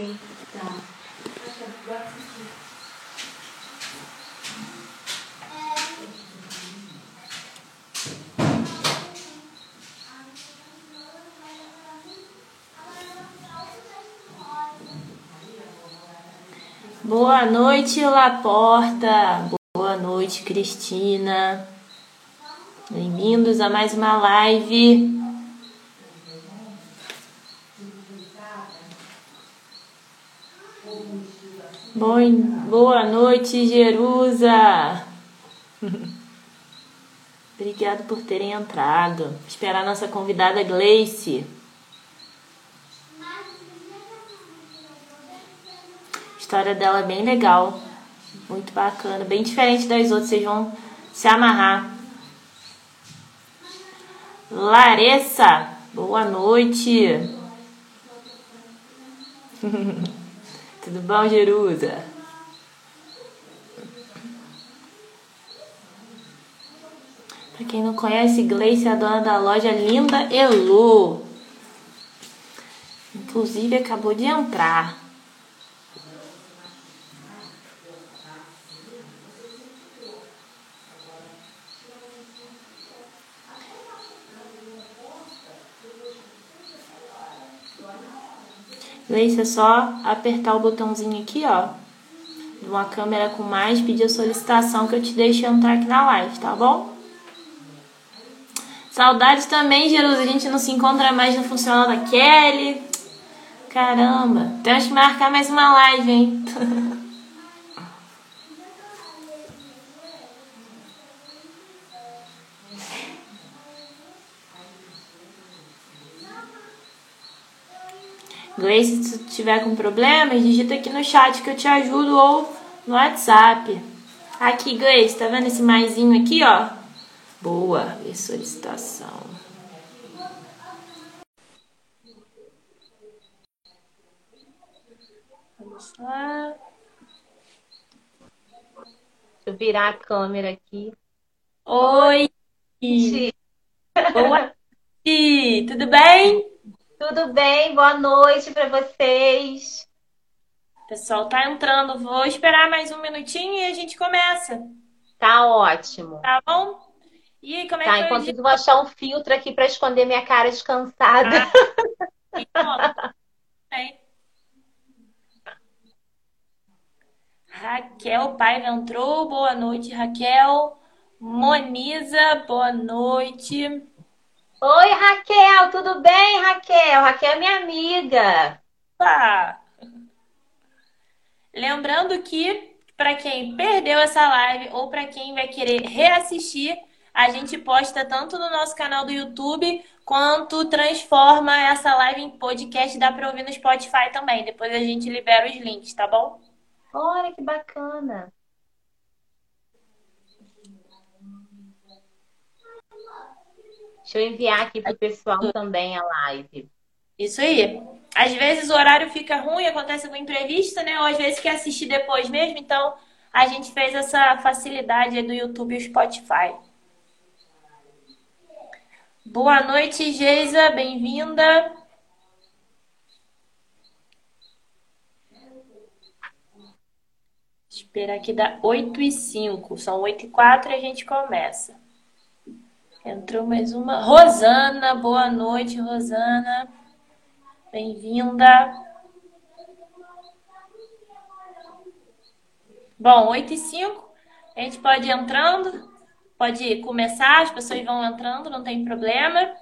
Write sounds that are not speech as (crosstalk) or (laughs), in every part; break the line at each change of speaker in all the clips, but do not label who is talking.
Tá. Boa noite, Laporta. Boa noite, Cristina. Bem-vindos a mais uma live. Boa noite, Jerusa. (laughs) Obrigado por terem entrado. Esperar nossa convidada Gleice. A história dela é bem legal. Muito bacana. Bem diferente das outras. Vocês vão se amarrar. Larissa, boa noite. (laughs) Tudo bom, Jerusa? Para quem não conhece, Gleice é a dona da loja Linda Elu. Inclusive acabou de entrar. Gleice, é só apertar o botãozinho aqui, ó. De uma câmera com mais, pedir a solicitação que eu te deixo entrar aqui na live, tá bom? Saudades também, Jerusa. A gente não se encontra mais no Funcional da Kelly. Caramba, temos que marcar mais uma live, hein? (laughs) Gleice, se tu tiver com problemas, digita aqui no chat que eu te ajudo ou no WhatsApp. Aqui, Gleice, tá vendo esse maisinho aqui, ó? Boa, e solicitação. Vamos lá.
Deixa eu virar a câmera aqui.
Oi! Boa noite! (laughs) Tudo bem?
Tudo bem? Boa noite para vocês.
O pessoal tá entrando. Vou esperar mais um minutinho e a gente começa.
Tá ótimo.
Tá bom? E aí, como é
tá,
que
enquanto eu vou achar um filtro aqui para esconder minha cara descansada.
Ah, Raquel Paiva entrou. Boa noite, Raquel. Moniza, boa noite.
Oi, Raquel, tudo bem, Raquel? Raquel é minha amiga.
Opa! Lembrando que para quem perdeu essa live ou para quem vai querer reassistir, a gente posta tanto no nosso canal do YouTube quanto transforma essa live em podcast, dá para ouvir no Spotify também. Depois a gente libera os links, tá bom?
Olha que bacana. Deixa eu enviar aqui pro pessoal também a live.
Isso aí. Às vezes o horário fica ruim, acontece alguma imprevista, né? Ou às vezes quer assistir depois mesmo, então a gente fez essa facilidade do YouTube e o Spotify. Boa noite, Geisa, bem-vinda. Esperar aqui dar 8 e 5. São 8 e 4 e a gente começa. Entrou mais uma. Rosana, boa noite, Rosana. Bem-vinda. Bom, 8 e 5. A gente pode ir entrando, pode começar, as pessoas vão entrando, não tem problema.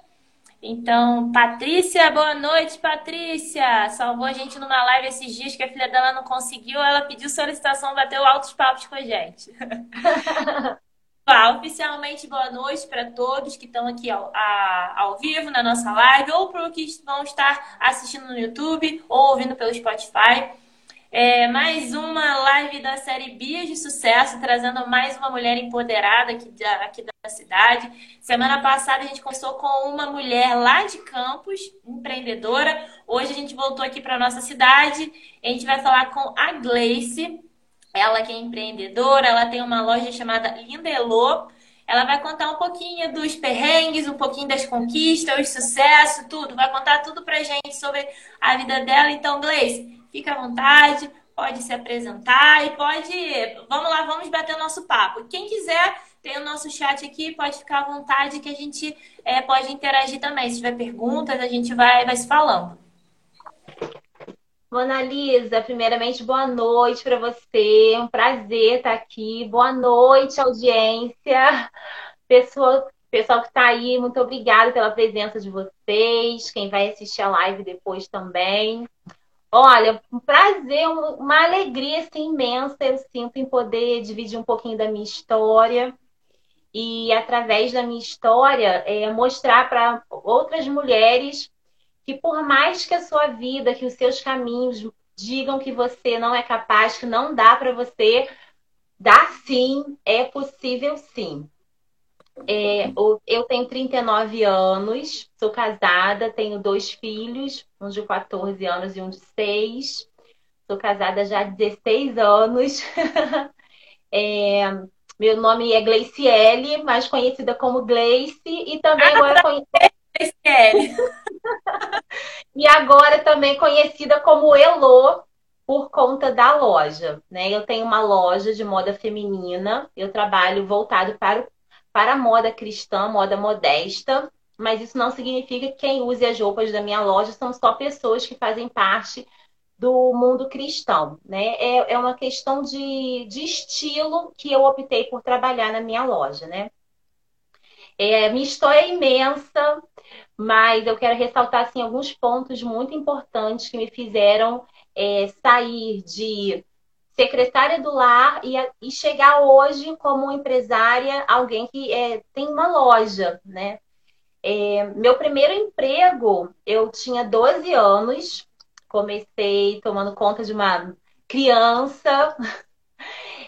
Então, Patrícia, boa noite, Patrícia. Salvou a gente numa live esses dias que a filha dela não conseguiu. Ela pediu solicitação, bateu altos papos com a gente. (laughs) oficialmente boa noite para todos que estão aqui ao, a, ao vivo na nossa live ou para os que vão estar assistindo no YouTube ou ouvindo pelo Spotify. É, mais uma live da série Bias de Sucesso, trazendo mais uma mulher empoderada aqui da, aqui da cidade. Semana passada a gente começou com uma mulher lá de Campos, empreendedora. Hoje a gente voltou aqui para nossa cidade. A gente vai falar com a Gleice. Ela que é empreendedora, ela tem uma loja chamada Lindelô. Ela vai contar um pouquinho dos perrengues, um pouquinho das conquistas, o sucesso, tudo. Vai contar tudo pra gente sobre a vida dela. Então, Gleice, fica à vontade, pode se apresentar e pode. Vamos lá, vamos bater o nosso papo. Quem quiser, tem o nosso chat aqui, pode ficar à vontade que a gente é, pode interagir também. Se tiver perguntas, a gente vai, vai se falando.
Mona Lisa, primeiramente, boa noite para você. Um prazer estar aqui. Boa noite, audiência. Pessoa, pessoal que está aí, muito obrigada pela presença de vocês. Quem vai assistir a live depois também. Olha, um prazer, uma alegria assim, imensa eu sinto em poder dividir um pouquinho da minha história e, através da minha história, é, mostrar para outras mulheres que, por mais que a sua vida, que os seus caminhos digam que você não é capaz, que não dá para você, dá sim, é possível sim. É, eu tenho 39 anos, sou casada, tenho dois filhos, um de 14 anos e um de 6. Sou casada já há 16 anos. (laughs) é, meu nome é Gleiciele, mais conhecida como Gleice, e também ah, agora conhecida. E agora também conhecida como Elo, por conta da loja. Né? Eu tenho uma loja de moda feminina, eu trabalho voltado para, para a moda cristã, moda modesta mas isso não significa que quem use as roupas da minha loja são só pessoas que fazem parte do mundo cristão, né? É, é uma questão de, de estilo que eu optei por trabalhar na minha loja, né? É, minha história é imensa, mas eu quero ressaltar assim, alguns pontos muito importantes que me fizeram é, sair de secretária do lar e, e, chegar hoje como empresária, alguém que é, tem uma loja, né? É, meu primeiro emprego, eu tinha 12 anos, comecei tomando conta de uma criança. (laughs)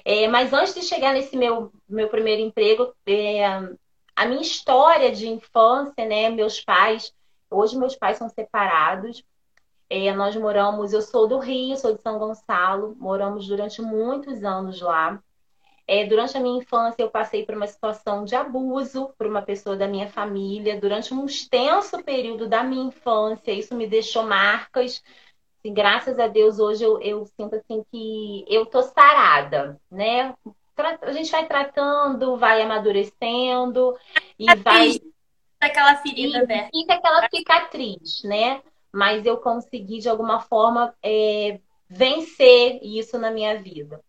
É, mas antes de chegar nesse meu, meu primeiro emprego, é, a minha história de infância, né? Meus pais, hoje meus pais são separados. É, nós moramos, eu sou do Rio, sou de São Gonçalo, moramos durante muitos anos lá. É, durante a minha infância, eu passei por uma situação de abuso por uma pessoa da minha família. Durante um extenso período da minha infância, isso me deixou marcas. Assim, graças a Deus, hoje eu, eu sinto assim que eu tô sarada, né? A gente vai tratando, vai amadurecendo e a vai.
Aquela ferida
aberta. Fica aquela cicatriz, né? Mas eu consegui, de alguma forma, é, vencer isso na minha vida.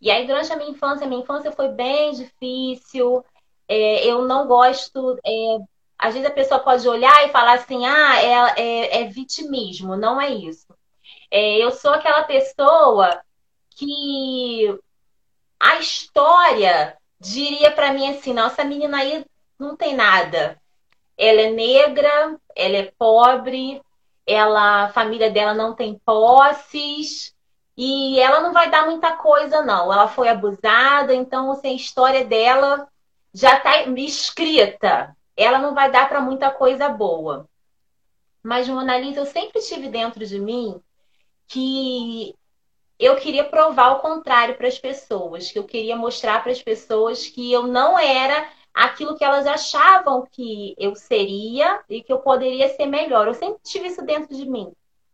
E aí, durante a minha infância, a minha infância foi bem difícil. É, eu não gosto. É, às vezes a pessoa pode olhar e falar assim: ah, é, é, é vitimismo. Não é isso. É, eu sou aquela pessoa que a história diria para mim assim: nossa, menina aí não tem nada. Ela é negra, ela é pobre, ela, a família dela não tem posses, e ela não vai dar muita coisa, não. Ela foi abusada, então assim, a história dela já está escrita. Ela não vai dar para muita coisa boa. Mas, Mona Lisa, eu sempre tive dentro de mim que eu queria provar o contrário para as pessoas, que eu queria mostrar para as pessoas que eu não era aquilo que elas achavam que eu seria e que eu poderia ser melhor. Eu sempre tive isso dentro de mim.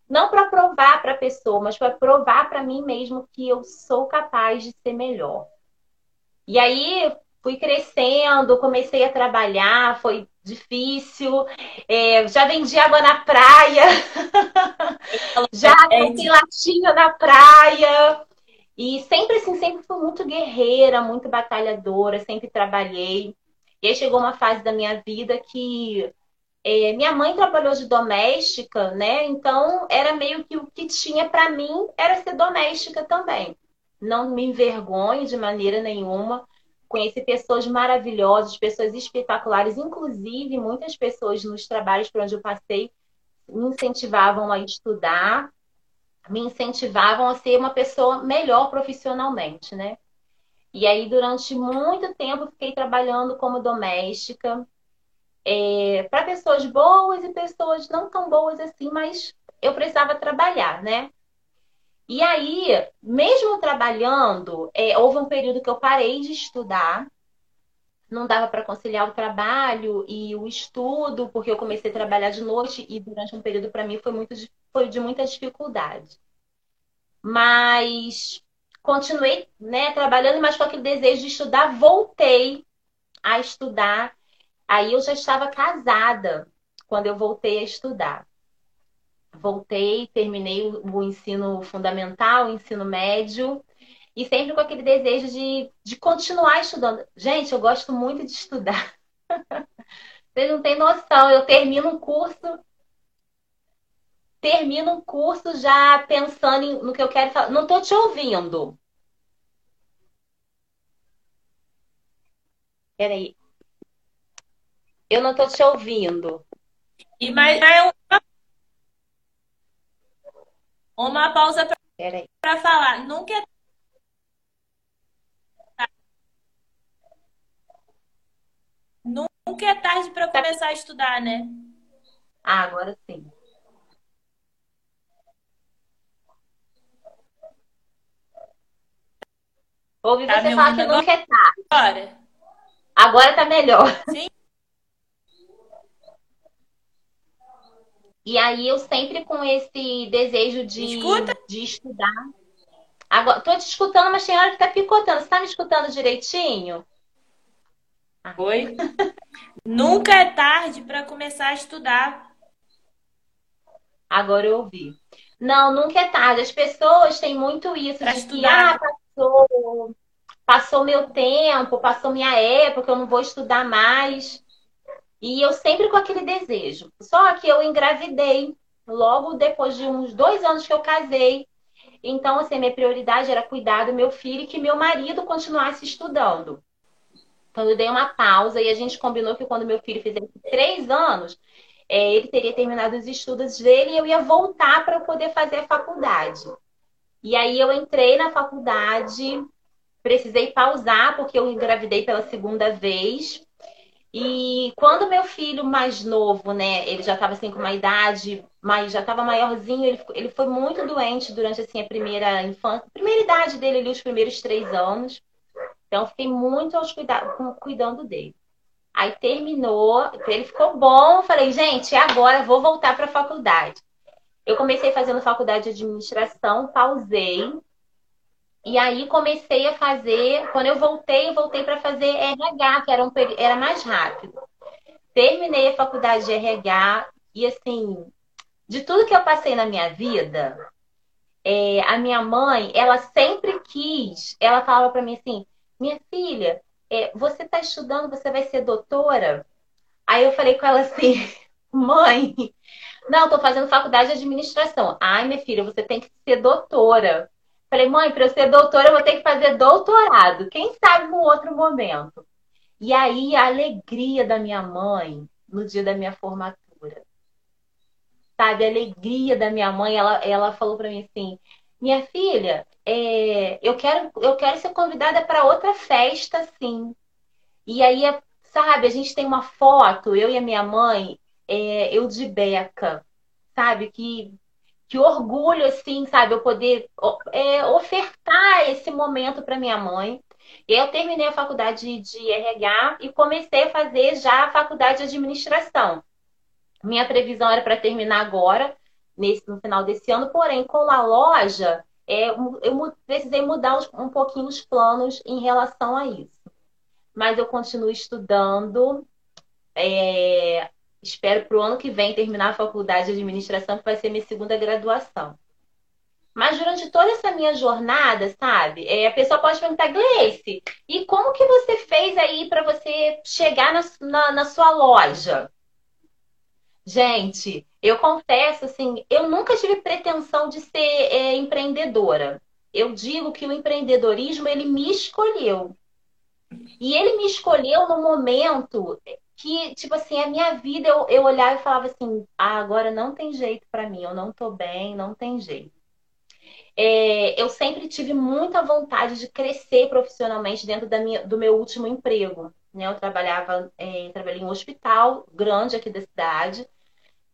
Não para provar para a pessoa, mas para provar para mim mesmo que eu sou capaz de ser melhor. E aí fui crescendo, comecei a trabalhar, foi difícil. É, já vendi água na praia, já comprei latinha na praia. E sempre assim, sempre fui muito guerreira, muito batalhadora, sempre trabalhei. E aí chegou uma fase da minha vida que é, minha mãe trabalhou de doméstica, né? Então era meio que o que tinha para mim era ser doméstica também. Não me envergonho de maneira nenhuma. Conheci pessoas maravilhosas, pessoas espetaculares, inclusive muitas pessoas nos trabalhos por onde eu passei me incentivavam a estudar, me incentivavam a ser uma pessoa melhor profissionalmente, né? E aí, durante muito tempo, fiquei trabalhando como doméstica, é, para pessoas boas e pessoas não tão boas assim, mas eu precisava trabalhar, né? E aí, mesmo trabalhando, é, houve um período que eu parei de estudar, não dava para conciliar o trabalho e o estudo, porque eu comecei a trabalhar de noite e durante um período para mim foi muito foi de muita dificuldade. Mas continuei né, trabalhando, mas com aquele desejo de estudar, voltei a estudar. Aí eu já estava casada quando eu voltei a estudar. Voltei, terminei o ensino fundamental, o ensino médio, e sempre com aquele desejo de, de continuar estudando. Gente, eu gosto muito de estudar. (laughs) Vocês não têm noção. Eu termino um curso, termino um curso já pensando no que eu quero falar. Não estou te ouvindo. Peraí. Eu não estou te ouvindo.
E mais uma, uma pausa para falar. Nunca é Nunca é tarde para começar a estudar, né?
Ah, agora sim. Ouvi tá você falar que nunca é tarde.
Agora.
Agora tá melhor.
Sim.
E aí eu sempre com esse desejo de, de estudar. Agora, tô te escutando, mas tem hora que tá picotando. Você tá me escutando direitinho?
Oi? Nunca é tarde para começar a estudar.
Agora eu ouvi. Não, nunca é tarde. As pessoas têm muito isso
pra
de
estudar.
que ah, passou, passou meu tempo, passou minha época, eu não vou estudar mais. E eu sempre com aquele desejo. Só que eu engravidei logo depois de uns dois anos que eu casei. Então, assim, minha prioridade era cuidar do meu filho e que meu marido continuasse estudando. Então, eu dei uma pausa e a gente combinou que quando meu filho fizesse três anos, é, ele teria terminado os estudos dele e eu ia voltar para poder fazer a faculdade. E aí eu entrei na faculdade, precisei pausar porque eu engravidei pela segunda vez. E quando meu filho mais novo, né, ele já estava assim com uma idade, mas já estava maiorzinho, ele, ele foi muito doente durante assim a primeira infância, primeira idade dele ali, os primeiros três anos. Então, fiquei muito aos cuida cuidando dele. Aí terminou, ele ficou bom. Falei, gente, agora vou voltar para a faculdade. Eu comecei fazendo faculdade de administração, pausei. E aí comecei a fazer. Quando eu voltei, eu voltei para fazer RH, que era, um, era mais rápido. Terminei a faculdade de RH e assim, de tudo que eu passei na minha vida, é, a minha mãe, ela sempre quis, ela falava para mim assim, minha filha, é, você está estudando, você vai ser doutora? Aí eu falei com ela assim, (laughs) mãe, não, estou fazendo faculdade de administração. Ai, minha filha, você tem que ser doutora. Falei, mãe, para eu ser doutora, eu vou ter que fazer doutorado. Quem sabe num outro momento. E aí, a alegria da minha mãe no dia da minha formatura. Sabe, a alegria da minha mãe, ela, ela falou para mim assim: minha filha, é, eu quero eu quero ser convidada para outra festa, sim. E aí, sabe, a gente tem uma foto, eu e a minha mãe, é, eu de beca, sabe, que que orgulho, assim, sabe, eu poder é, ofertar esse momento para minha mãe. Eu terminei a faculdade de RH e comecei a fazer já a faculdade de administração. Minha previsão era para terminar agora, nesse, no final desse ano, porém, com a loja, é, eu precisei mudar um pouquinho os planos em relação a isso. Mas eu continuo estudando. É, espero para o ano que vem terminar a faculdade de administração, que vai ser minha segunda graduação. Mas durante toda essa minha jornada, sabe? É, a pessoa pode perguntar, Gleice, e como que você fez aí para você chegar na, na, na sua loja? Gente, eu confesso, assim, eu nunca tive pretensão de ser é, empreendedora. Eu digo que o empreendedorismo, ele me escolheu. E ele me escolheu no momento que, tipo assim, a minha vida, eu, eu olhava e falava assim, ah, agora não tem jeito para mim, eu não tô bem, não tem jeito. É, eu sempre tive muita vontade de crescer profissionalmente dentro da minha, do meu último emprego. Né? Eu trabalhava, é, trabalhei em um hospital grande aqui da cidade,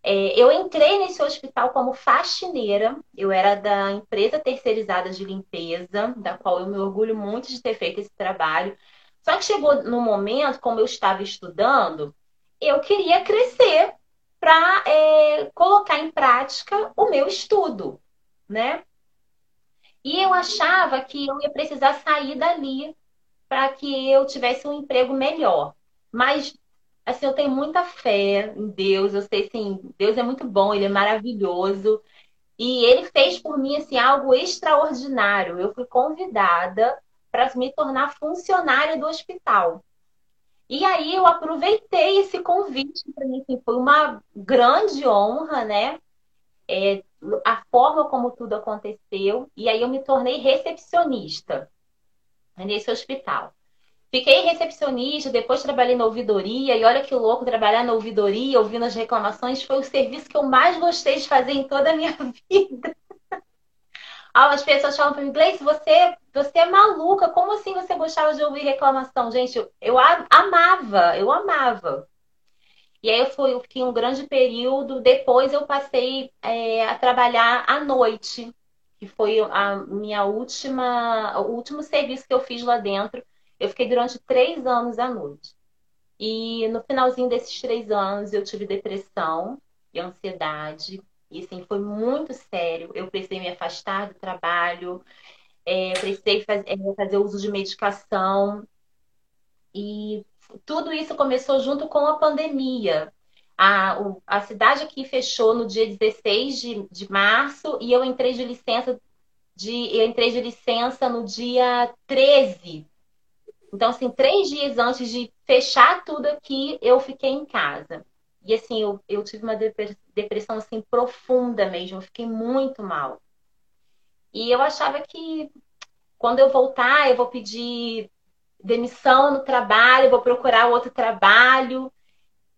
é, eu entrei nesse hospital como faxineira, eu era da empresa terceirizada de limpeza, da qual eu me orgulho muito de ter feito esse trabalho. Só que chegou no momento, como eu estava estudando, eu queria crescer para é, colocar em prática o meu estudo, né? E eu achava que eu ia precisar sair dali para que eu tivesse um emprego melhor. Mas assim, eu tenho muita fé em Deus. Eu sei assim, Deus é muito bom, ele é maravilhoso. E ele fez por mim assim algo extraordinário. Eu fui convidada para me tornar funcionária do hospital. E aí eu aproveitei esse convite para mim, assim, foi uma grande honra, né? É, a forma como tudo aconteceu. E aí eu me tornei recepcionista nesse hospital. Fiquei recepcionista, depois trabalhei na ouvidoria, e olha que louco trabalhar na ouvidoria, ouvindo as reclamações, foi o serviço que eu mais gostei de fazer em toda a minha (laughs) vida. As pessoas falam para mim, Gleice, você, você é maluca, como assim você gostava de ouvir reclamação? Gente, eu, eu amava, eu amava. E aí eu, fui, eu fiquei um grande período, depois eu passei é, a trabalhar à noite, que foi a minha última, o último serviço que eu fiz lá dentro eu fiquei durante três anos à noite. E no finalzinho desses três anos eu tive depressão e ansiedade. E assim, foi muito sério. Eu precisei me afastar do trabalho, é, precisei fazer, é, fazer uso de medicação. E tudo isso começou junto com a pandemia. A, o, a cidade aqui fechou no dia 16 de, de março e eu entrei de licença de, eu entrei de licença no dia 13 então, assim, três dias antes de fechar tudo aqui, eu fiquei em casa. E assim, eu, eu tive uma depressão assim profunda mesmo, eu fiquei muito mal. E eu achava que quando eu voltar, eu vou pedir demissão no trabalho, vou procurar outro trabalho.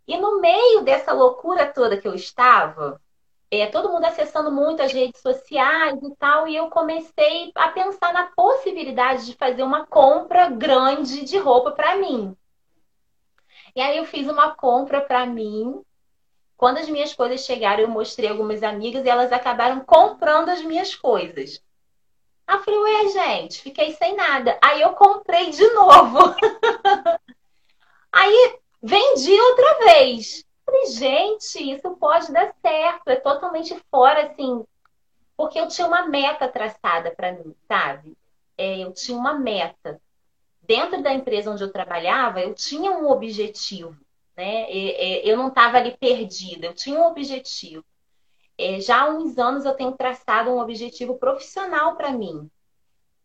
E no meio dessa loucura toda que eu estava, é, todo mundo acessando muito as redes sociais e tal, e eu comecei a pensar na possibilidade de fazer uma compra grande de roupa para mim. E aí eu fiz uma compra para mim. Quando as minhas coisas chegaram, eu mostrei algumas amigas e elas acabaram comprando as minhas coisas. Aí eu falei, ué, gente, fiquei sem nada. Aí eu comprei de novo. (laughs) aí vendi outra vez. Falei, gente, isso pode dar certo. É totalmente fora, assim, porque eu tinha uma meta traçada para mim, sabe? É, eu tinha uma meta. Dentro da empresa onde eu trabalhava, eu tinha um objetivo, né? Eu não estava ali perdida, eu tinha um objetivo. É, já há uns anos eu tenho traçado um objetivo profissional para mim.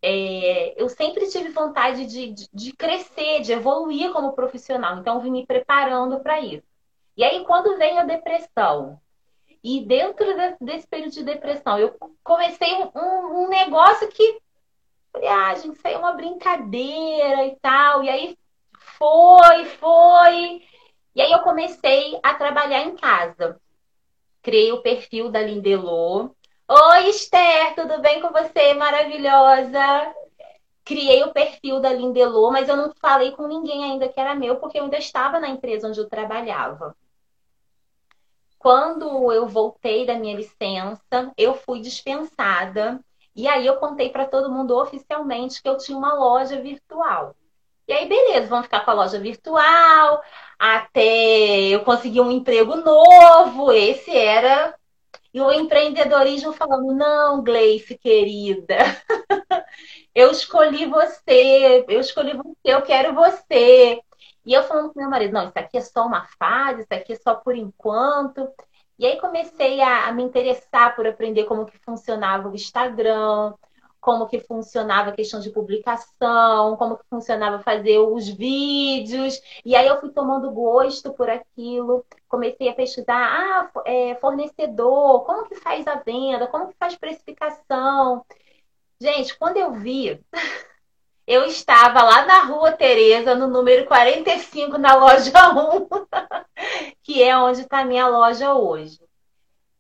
É, eu sempre tive vontade de, de, de, crescer, de evoluir como profissional, então eu vim me preparando para isso. E aí, quando vem a depressão, e dentro desse período de depressão, eu comecei um, um negócio que, ah, gente, isso aí é uma brincadeira e tal. E aí foi, foi. E aí eu comecei a trabalhar em casa. Criei o perfil da Lindelô. Oi, Esther, tudo bem com você? Maravilhosa! criei o perfil da Lindelô, mas eu não falei com ninguém ainda que era meu, porque eu ainda estava na empresa onde eu trabalhava. Quando eu voltei da minha licença, eu fui dispensada. E aí eu contei para todo mundo oficialmente que eu tinha uma loja virtual. E aí, beleza, vamos ficar com a loja virtual até eu conseguir um emprego novo. Esse era. E o empreendedorismo falando: não, Gleice, querida, (laughs) eu escolhi você, eu escolhi você, eu quero você. E eu falando com meu marido, não, isso aqui é só uma fase, isso aqui é só por enquanto. E aí comecei a, a me interessar por aprender como que funcionava o Instagram, como que funcionava a questão de publicação, como que funcionava fazer os vídeos. E aí eu fui tomando gosto por aquilo, comecei a pesquisar, ah, é, fornecedor, como que faz a venda, como que faz precificação. Gente, quando eu vi (laughs) eu estava lá na Rua Tereza, no número 45, na loja 1, (laughs) que é onde está a minha loja hoje.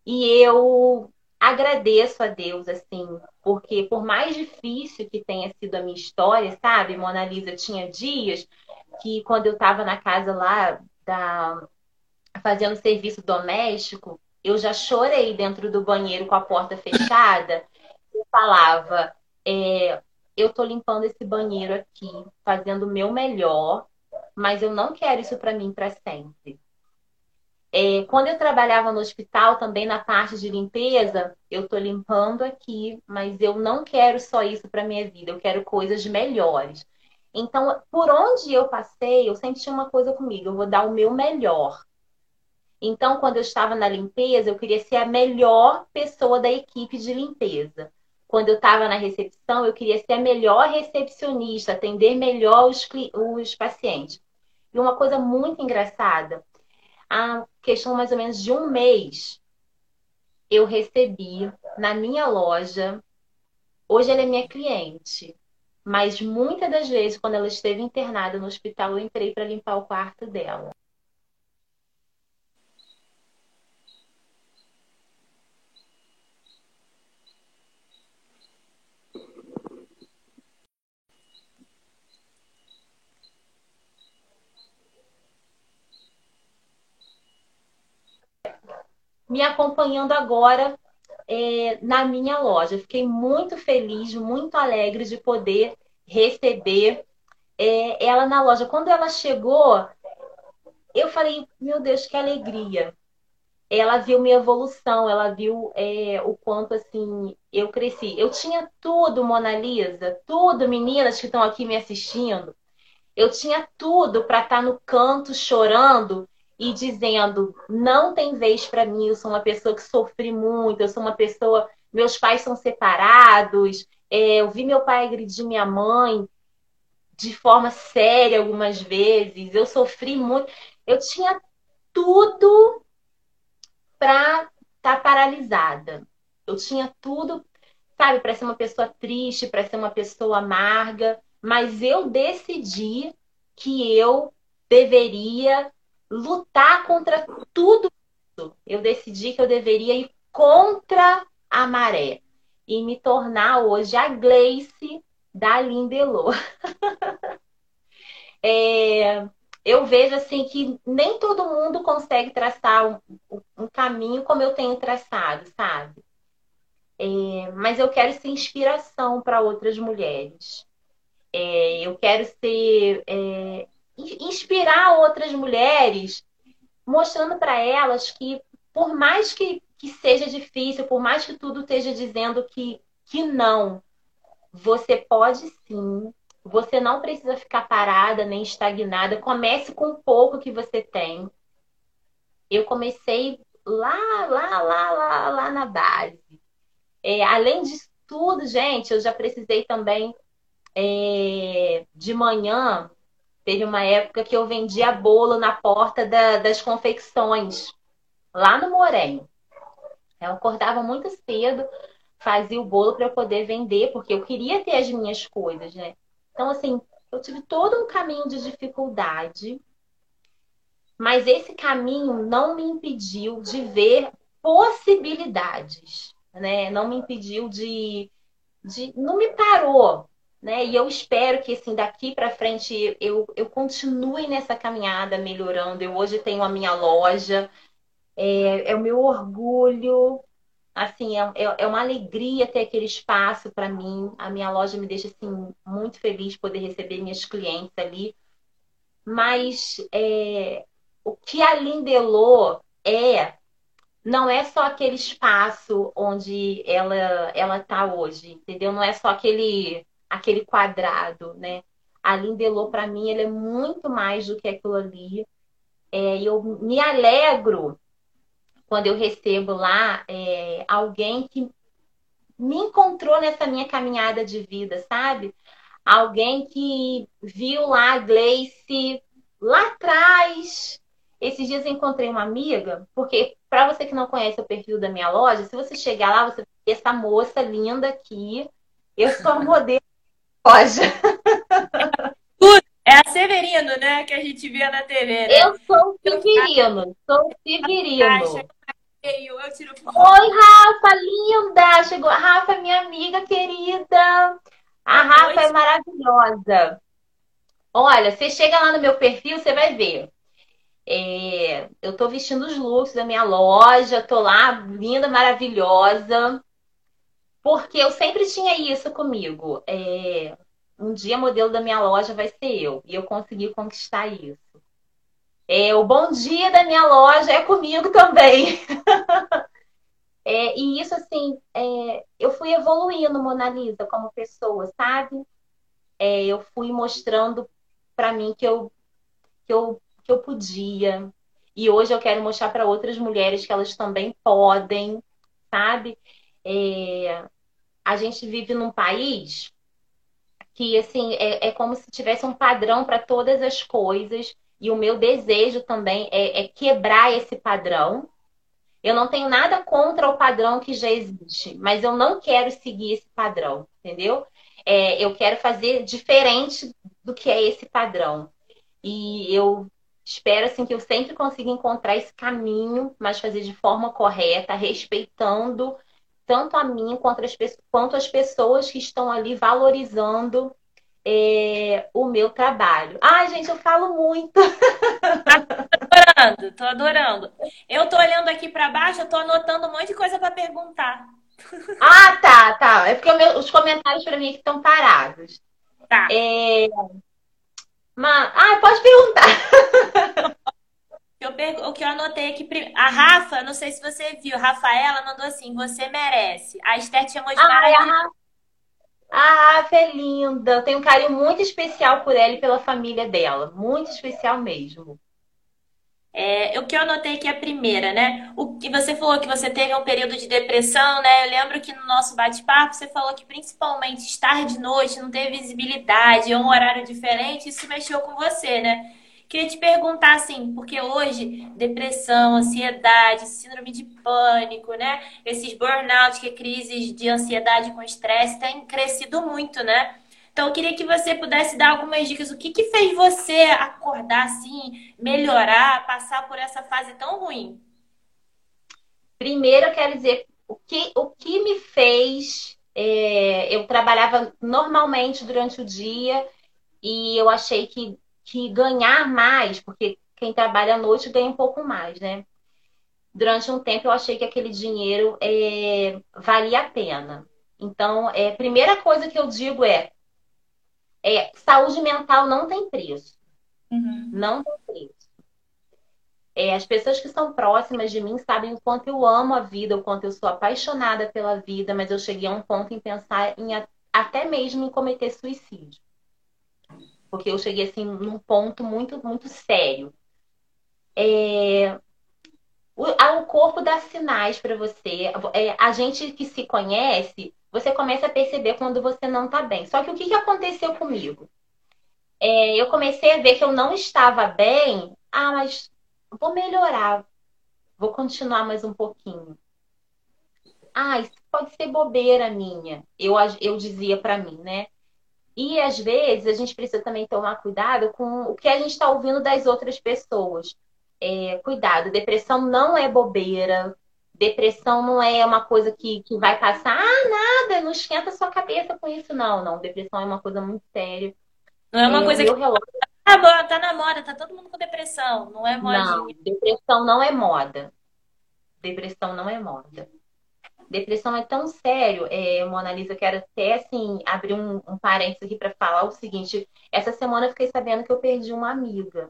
E eu agradeço a Deus, assim, porque por mais difícil que tenha sido a minha história, sabe, Mona Lisa, tinha dias que quando eu estava na casa lá da fazendo serviço doméstico, eu já chorei dentro do banheiro com a porta fechada. Eu falava, é, eu tô limpando esse banheiro aqui, fazendo o meu melhor, mas eu não quero isso para mim para sempre. É, quando eu trabalhava no hospital, também na parte de limpeza, eu estou limpando aqui, mas eu não quero só isso para minha vida, eu quero coisas melhores. Então, por onde eu passei, eu sempre tinha uma coisa comigo, eu vou dar o meu melhor. Então, quando eu estava na limpeza, eu queria ser a melhor pessoa da equipe de limpeza. Quando eu estava na recepção, eu queria ser a melhor recepcionista, atender melhor os, os pacientes. E uma coisa muito engraçada, a questão mais ou menos de um mês, eu recebi na minha loja. Hoje ela é minha cliente, mas muitas das vezes, quando ela esteve internada no hospital, eu entrei para limpar o quarto dela. Acompanhando agora é, na minha loja. Fiquei muito feliz, muito alegre de poder receber é, ela na loja. Quando ela chegou, eu falei, meu Deus, que alegria. Ela viu minha evolução, ela viu é, o quanto assim eu cresci. Eu tinha tudo, Mona Lisa, tudo, meninas que estão aqui me assistindo. Eu tinha tudo para estar tá no canto chorando e dizendo: não tem vez para mim, eu sou uma pessoa que sofri muito, eu sou uma pessoa. Meus pais são separados, é, eu vi meu pai agredir minha mãe de forma séria algumas vezes, eu sofri muito. Eu tinha tudo para estar tá paralisada. Eu tinha tudo, sabe, para ser uma pessoa triste, para ser uma pessoa amarga, mas eu decidi que eu deveria lutar contra tudo isso. Eu decidi que eu deveria ir contra a maré e me tornar hoje a Gleice da Lindelô. (laughs) é, eu vejo assim que nem todo mundo consegue traçar um, um caminho como eu tenho traçado, sabe? É, mas eu quero ser inspiração para outras mulheres. É, eu quero ser é, inspirar outras mulheres, mostrando para elas que, por mais que, que seja difícil, por mais que tudo esteja dizendo que, que não, você pode sim. Você não precisa ficar parada nem estagnada. Comece com o pouco que você tem. Eu comecei lá, lá, lá, lá, lá na base. É, além disso tudo, gente, eu já precisei também é, de manhã Teve uma época que eu vendia bolo na porta da, das confecções, lá no Morém. Eu acordava muito cedo, fazia o bolo para eu poder vender, porque eu queria ter as minhas coisas, né? Então, assim, eu tive todo um caminho de dificuldade, mas esse caminho não me impediu de ver possibilidades, né? Não me impediu de, de não me parou, né? E eu espero que assim daqui para frente eu, eu continue nessa caminhada melhorando. Eu hoje tenho a minha loja, é, é o meu orgulho, assim é, é, é uma alegria ter aquele espaço para mim. A minha loja me deixa assim muito feliz poder receber minhas clientes ali. Mas é, o que a Lindelô é não é só aquele espaço onde ela ela está hoje, entendeu? Não é só aquele aquele quadrado, né? A Lindelô, para mim, ele é muito mais do que aquilo ali. É, eu me alegro quando eu recebo lá é, alguém que me encontrou nessa minha caminhada de vida, sabe? Alguém que viu lá a Gleice lá atrás. Esses dias eu encontrei uma amiga, porque para você que não conhece o perfil da minha loja, se você chegar lá, você vê essa moça linda aqui. Eu sou modelo (laughs) loja.
É a Severino, né? Que a gente via na TV. Né?
Eu sou o Severino. Sou o Severino. Oi, Rafa, linda! Chegou a Rafa, minha amiga querida. A Rafa é maravilhosa. Olha, você chega lá no meu perfil, você vai ver. É, eu tô vestindo os looks da minha loja, tô lá, linda, maravilhosa. Porque eu sempre tinha isso comigo. É, um dia modelo da minha loja vai ser eu. E eu consegui conquistar isso. É, o bom dia da minha loja é comigo também. (laughs) é, e isso, assim, é, eu fui evoluindo, Mona Lisa, como pessoa, sabe? É, eu fui mostrando para mim que eu, que, eu, que eu podia. E hoje eu quero mostrar para outras mulheres que elas também podem, sabe? É, a gente vive num país que, assim, é, é como se tivesse um padrão para todas as coisas e o meu desejo também é, é quebrar esse padrão. Eu não tenho nada contra o padrão que já existe, mas eu não quero seguir esse padrão, entendeu? É, eu quero fazer diferente do que é esse padrão. E eu espero assim que eu sempre consiga encontrar esse caminho, mas fazer de forma correta, respeitando tanto a mim quanto as, quanto as pessoas que estão ali valorizando é, o meu trabalho. Ai, gente, eu falo muito.
tô adorando, tô adorando. Eu tô olhando aqui para baixo, eu tô anotando um monte de coisa para perguntar.
Ah, tá, tá. É porque meu, os comentários para mim estão parados.
Tá.
É... Mas... Ah, pode perguntar. (laughs)
Eu. O que eu anotei aqui. A Rafa, não sei se você viu, Rafaela mandou assim: você merece. A Esther te chamou de
ah, a Rafa é linda. Eu tenho um carinho muito especial por ela e pela família dela. Muito especial mesmo.
É, o que eu anotei aqui é a primeira, né? O que você falou que você teve um período de depressão, né? Eu lembro que no nosso bate-papo você falou que principalmente estar de noite, não ter visibilidade, é um horário diferente, isso mexeu com você, né? Queria te perguntar assim, porque hoje depressão, ansiedade, síndrome de pânico, né? Esses burnout, que é crises de ansiedade com estresse, têm crescido muito, né? Então, eu queria que você pudesse dar algumas dicas. O que, que fez você acordar assim, melhorar, passar por essa fase tão ruim?
Primeiro, eu quero dizer o que, o que me fez. É, eu trabalhava normalmente durante o dia e eu achei que que ganhar mais, porque quem trabalha à noite ganha um pouco mais, né? Durante um tempo eu achei que aquele dinheiro é, valia a pena. Então, é, primeira coisa que eu digo é, é saúde mental não tem preço. Uhum. Não tem preço. É, as pessoas que estão próximas de mim sabem o quanto eu amo a vida, o quanto eu sou apaixonada pela vida, mas eu cheguei a um ponto em pensar em até mesmo em cometer suicídio porque eu cheguei assim num ponto muito, muito sério. É... O, o corpo dá sinais para você. É, a gente que se conhece, você começa a perceber quando você não está bem. Só que o que, que aconteceu comigo? É, eu comecei a ver que eu não estava bem. Ah, mas vou melhorar. Vou continuar mais um pouquinho. Ah, isso pode ser bobeira minha. Eu, eu dizia para mim, né? E às vezes a gente precisa também tomar cuidado com o que a gente está ouvindo das outras pessoas. É, cuidado, depressão não é bobeira, depressão não é uma coisa que, que vai passar, ah, nada, não esquenta sua cabeça com isso, não, não. Depressão é uma coisa muito séria.
Não é uma é, coisa que. Relógio... Ah, tá na moda, tá todo mundo com depressão, não é moda.
Não, depressão não é moda. Depressão não é moda. Depressão é tão sério, é, Mona Lisa, quero até assim, abrir um, um parênteses aqui para falar o seguinte: essa semana eu fiquei sabendo que eu perdi uma amiga.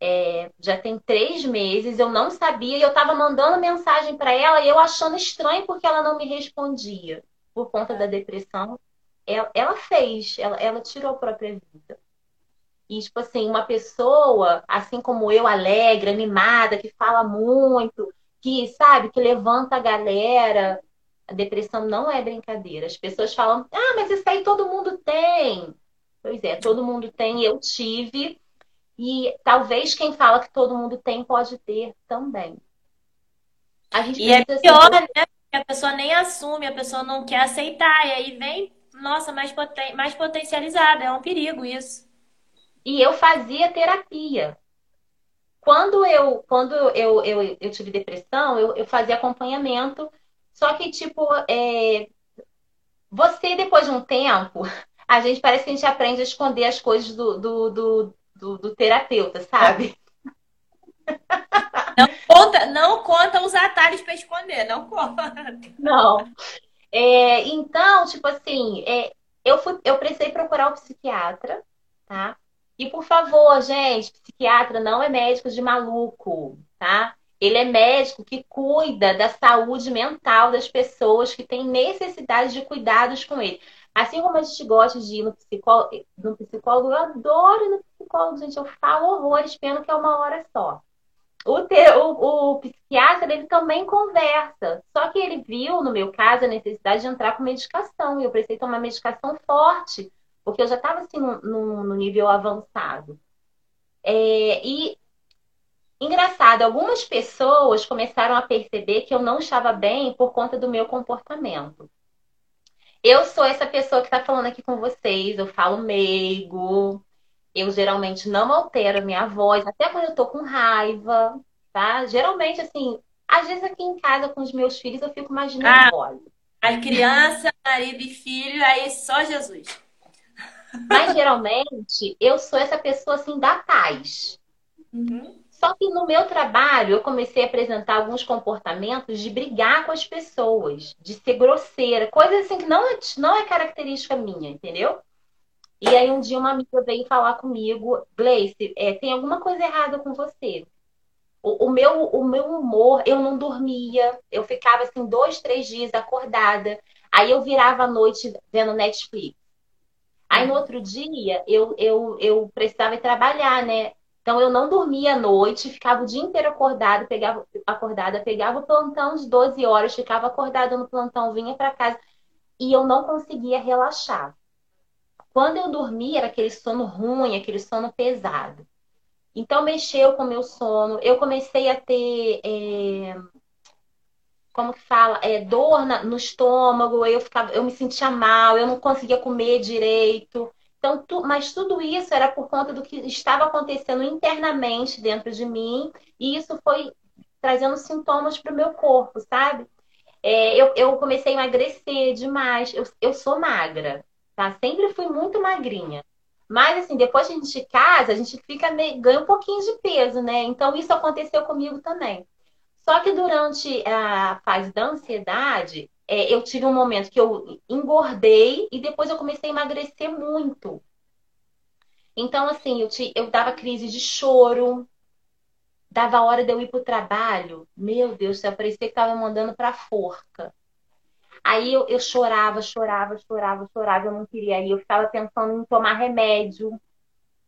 É, já tem três meses, eu não sabia, e eu estava mandando mensagem para ela e eu achando estranho porque ela não me respondia por conta da depressão. Ela, ela fez, ela, ela tirou a própria vida. E, tipo assim, uma pessoa, assim como eu, alegre, animada, que fala muito, que, sabe, que levanta a galera. A depressão não é brincadeira. As pessoas falam, ah, mas isso aí todo mundo tem. Pois é, todo mundo tem, eu tive. E talvez quem fala que todo mundo tem pode ter também.
e é pior, né? Porque a pessoa nem assume, a pessoa não quer aceitar. E aí vem, nossa, mais, poten mais potencializada. É um perigo isso.
E eu fazia terapia. Quando eu, quando eu, eu, eu tive depressão, eu, eu fazia acompanhamento, só que, tipo, é... você, depois de um tempo, a gente parece que a gente aprende a esconder as coisas do, do, do, do, do terapeuta, sabe?
Não conta, não conta os atalhos para esconder, não conta.
Não. É, então, tipo assim, é, eu, fui, eu precisei procurar o um psiquiatra, tá? E por favor, gente, psiquiatra não é médico de maluco, tá? Ele é médico que cuida da saúde mental das pessoas que têm necessidade de cuidados com ele. Assim como a gente gosta de ir no psicólogo, no psicólogo eu adoro ir no psicólogo, gente. Eu falo horrores, pena que é uma hora só. O, te, o, o psiquiatra, ele também conversa. Só que ele viu, no meu caso, a necessidade de entrar com medicação. E eu precisei tomar medicação forte, porque eu já estava assim no, no, nível avançado. É, e engraçado, algumas pessoas começaram a perceber que eu não estava bem por conta do meu comportamento. Eu sou essa pessoa que está falando aqui com vocês, eu falo meigo, eu geralmente não altero a minha voz, até quando eu tô com raiva, tá? Geralmente, assim, às vezes aqui em casa com os meus filhos eu fico mais nervosa.
Ah, a criança, marido e filho, aí só Jesus.
Mas geralmente eu sou essa pessoa assim da paz. Uhum. Só que no meu trabalho eu comecei a apresentar alguns comportamentos de brigar com as pessoas, de ser grosseira, coisas assim que não é, não é característica minha, entendeu? E aí um dia uma amiga veio falar comigo, Gleice, é, tem alguma coisa errada com você. O, o, meu, o meu humor, eu não dormia, eu ficava assim dois, três dias acordada. Aí eu virava à noite vendo Netflix. Aí no outro dia eu, eu, eu precisava ir trabalhar, né? Então eu não dormia à noite, ficava o dia inteiro acordada, pegava, acordada, pegava o plantão de 12 horas, ficava acordada no plantão, vinha para casa e eu não conseguia relaxar. Quando eu dormia, era aquele sono ruim, aquele sono pesado. Então mexeu com o meu sono. Eu comecei a ter é, como que fala, é, dor na, no estômago, eu ficava, eu me sentia mal, eu não conseguia comer direito. Então, tu, mas tudo isso era por conta do que estava acontecendo internamente dentro de mim, e isso foi trazendo sintomas para o meu corpo, sabe? É, eu, eu comecei a emagrecer demais. Eu, eu sou magra, tá? Sempre fui muito magrinha. Mas, assim, depois que a gente casa, a gente fica meio, ganha um pouquinho de peso, né? Então, isso aconteceu comigo também. Só que durante a fase da ansiedade, é, eu tive um momento que eu engordei e depois eu comecei a emagrecer muito. Então, assim, eu, te, eu dava crise de choro, dava hora de eu ir pro trabalho. Meu Deus, eu parecia que tava mandando pra forca. Aí eu, eu chorava, chorava, chorava, chorava, eu não queria ir. Eu ficava pensando em tomar remédio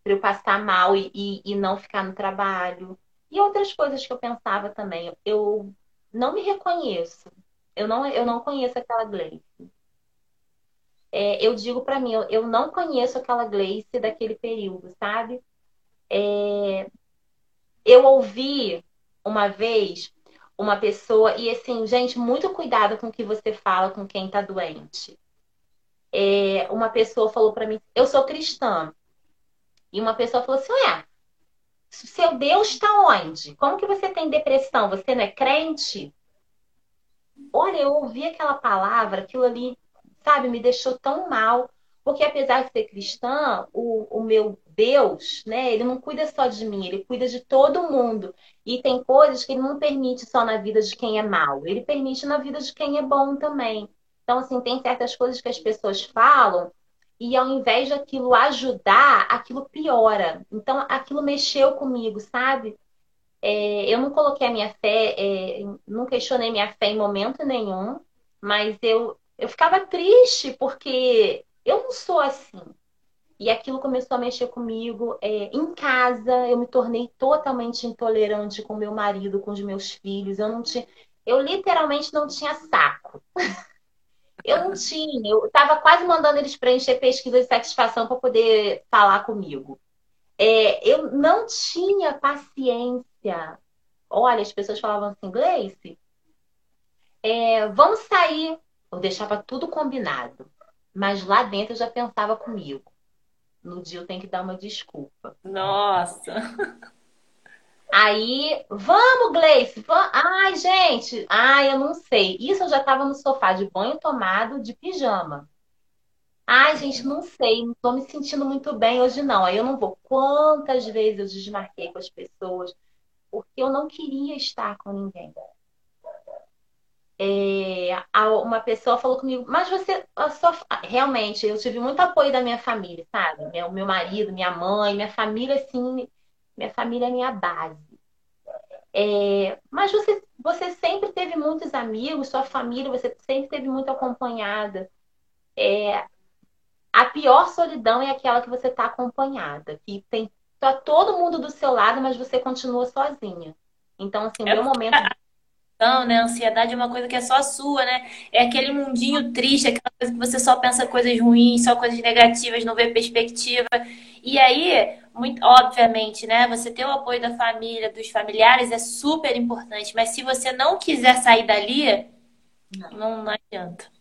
para eu passar mal e, e, e não ficar no trabalho. E outras coisas que eu pensava também. Eu não me reconheço eu não, eu não conheço aquela Gleice. É, eu digo para mim, eu, eu, não conheço aquela Gleice daquele período, sabe? É, eu ouvi uma vez uma pessoa, e assim, gente, muito cuidado com o que você fala com quem tá doente. É, uma pessoa falou para mim, eu sou cristã. E uma pessoa falou assim: Ué, seu Deus está onde? Como que você tem depressão? Você não é crente? Olha, eu ouvi aquela palavra, aquilo ali, sabe, me deixou tão mal. Porque apesar de ser cristã, o, o meu Deus, né, ele não cuida só de mim, ele cuida de todo mundo. E tem coisas que ele não permite só na vida de quem é mal, ele permite na vida de quem é bom também. Então, assim, tem certas coisas que as pessoas falam e ao invés de aquilo ajudar, aquilo piora. Então, aquilo mexeu comigo, sabe? É, eu não coloquei a minha fé, é, não questionei minha fé em momento nenhum, mas eu, eu ficava triste porque eu não sou assim. E aquilo começou a mexer comigo. É, em casa, eu me tornei totalmente intolerante com meu marido, com os meus filhos. Eu não tinha, eu literalmente não tinha saco. (laughs) eu não tinha. Eu estava quase mandando eles preencher pesquisa de satisfação para poder falar comigo. É, eu não tinha paciência Olha, as pessoas falavam assim, Gleice, é, vamos sair. Eu deixava tudo combinado. Mas lá dentro eu já pensava comigo. No dia eu tenho que dar uma desculpa.
Nossa! (laughs)
Aí, vamos, Gleice. Vamos... Ai, gente. Ai, eu não sei. Isso eu já estava no sofá de banho tomado, de pijama. Ai, gente, não sei. Não estou me sentindo muito bem hoje, não. Aí eu não vou. Quantas vezes eu desmarquei com as pessoas? porque eu não queria estar com ninguém. é, uma pessoa falou comigo, mas você sua, realmente eu tive muito apoio da minha família, sabe? Meu, meu marido, minha mãe, minha família, assim, minha família é minha base. É, mas você, você sempre teve muitos amigos, sua família, você sempre teve muito acompanhada. É, a pior solidão é aquela que você está acompanhada, que tem tá todo mundo do seu lado, mas você continua sozinha. Então, assim, o é meu momento
não, né? A ansiedade é uma coisa que é só sua, né? É aquele mundinho triste, aquela coisa que você só pensa coisas ruins, só coisas negativas, não vê perspectiva. E aí, muito, obviamente, né? Você ter o apoio da família, dos familiares é super importante. Mas se você não quiser sair dali, não, não, não adianta.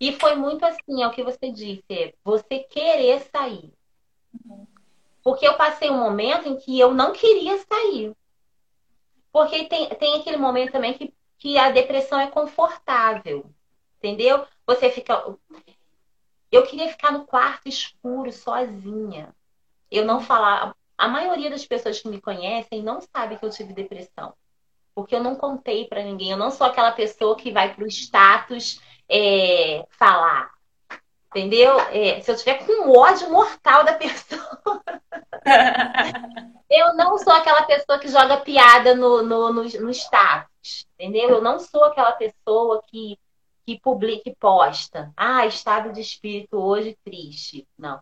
E foi muito assim, é o que você disse, você querer sair. Porque eu passei um momento em que eu não queria sair. Porque tem, tem aquele momento também que, que a depressão é confortável. Entendeu? Você fica. Eu queria ficar no quarto escuro, sozinha. Eu não falar. A maioria das pessoas que me conhecem não sabe que eu tive depressão. Porque eu não contei para ninguém. Eu não sou aquela pessoa que vai pro status é, falar. Entendeu? É, se eu tiver com ódio mortal da pessoa. (laughs) eu não sou aquela pessoa que joga piada no, no, no, no status. Entendeu? Eu não sou aquela pessoa que, que publica e posta. Ah, estado de espírito hoje triste. Não.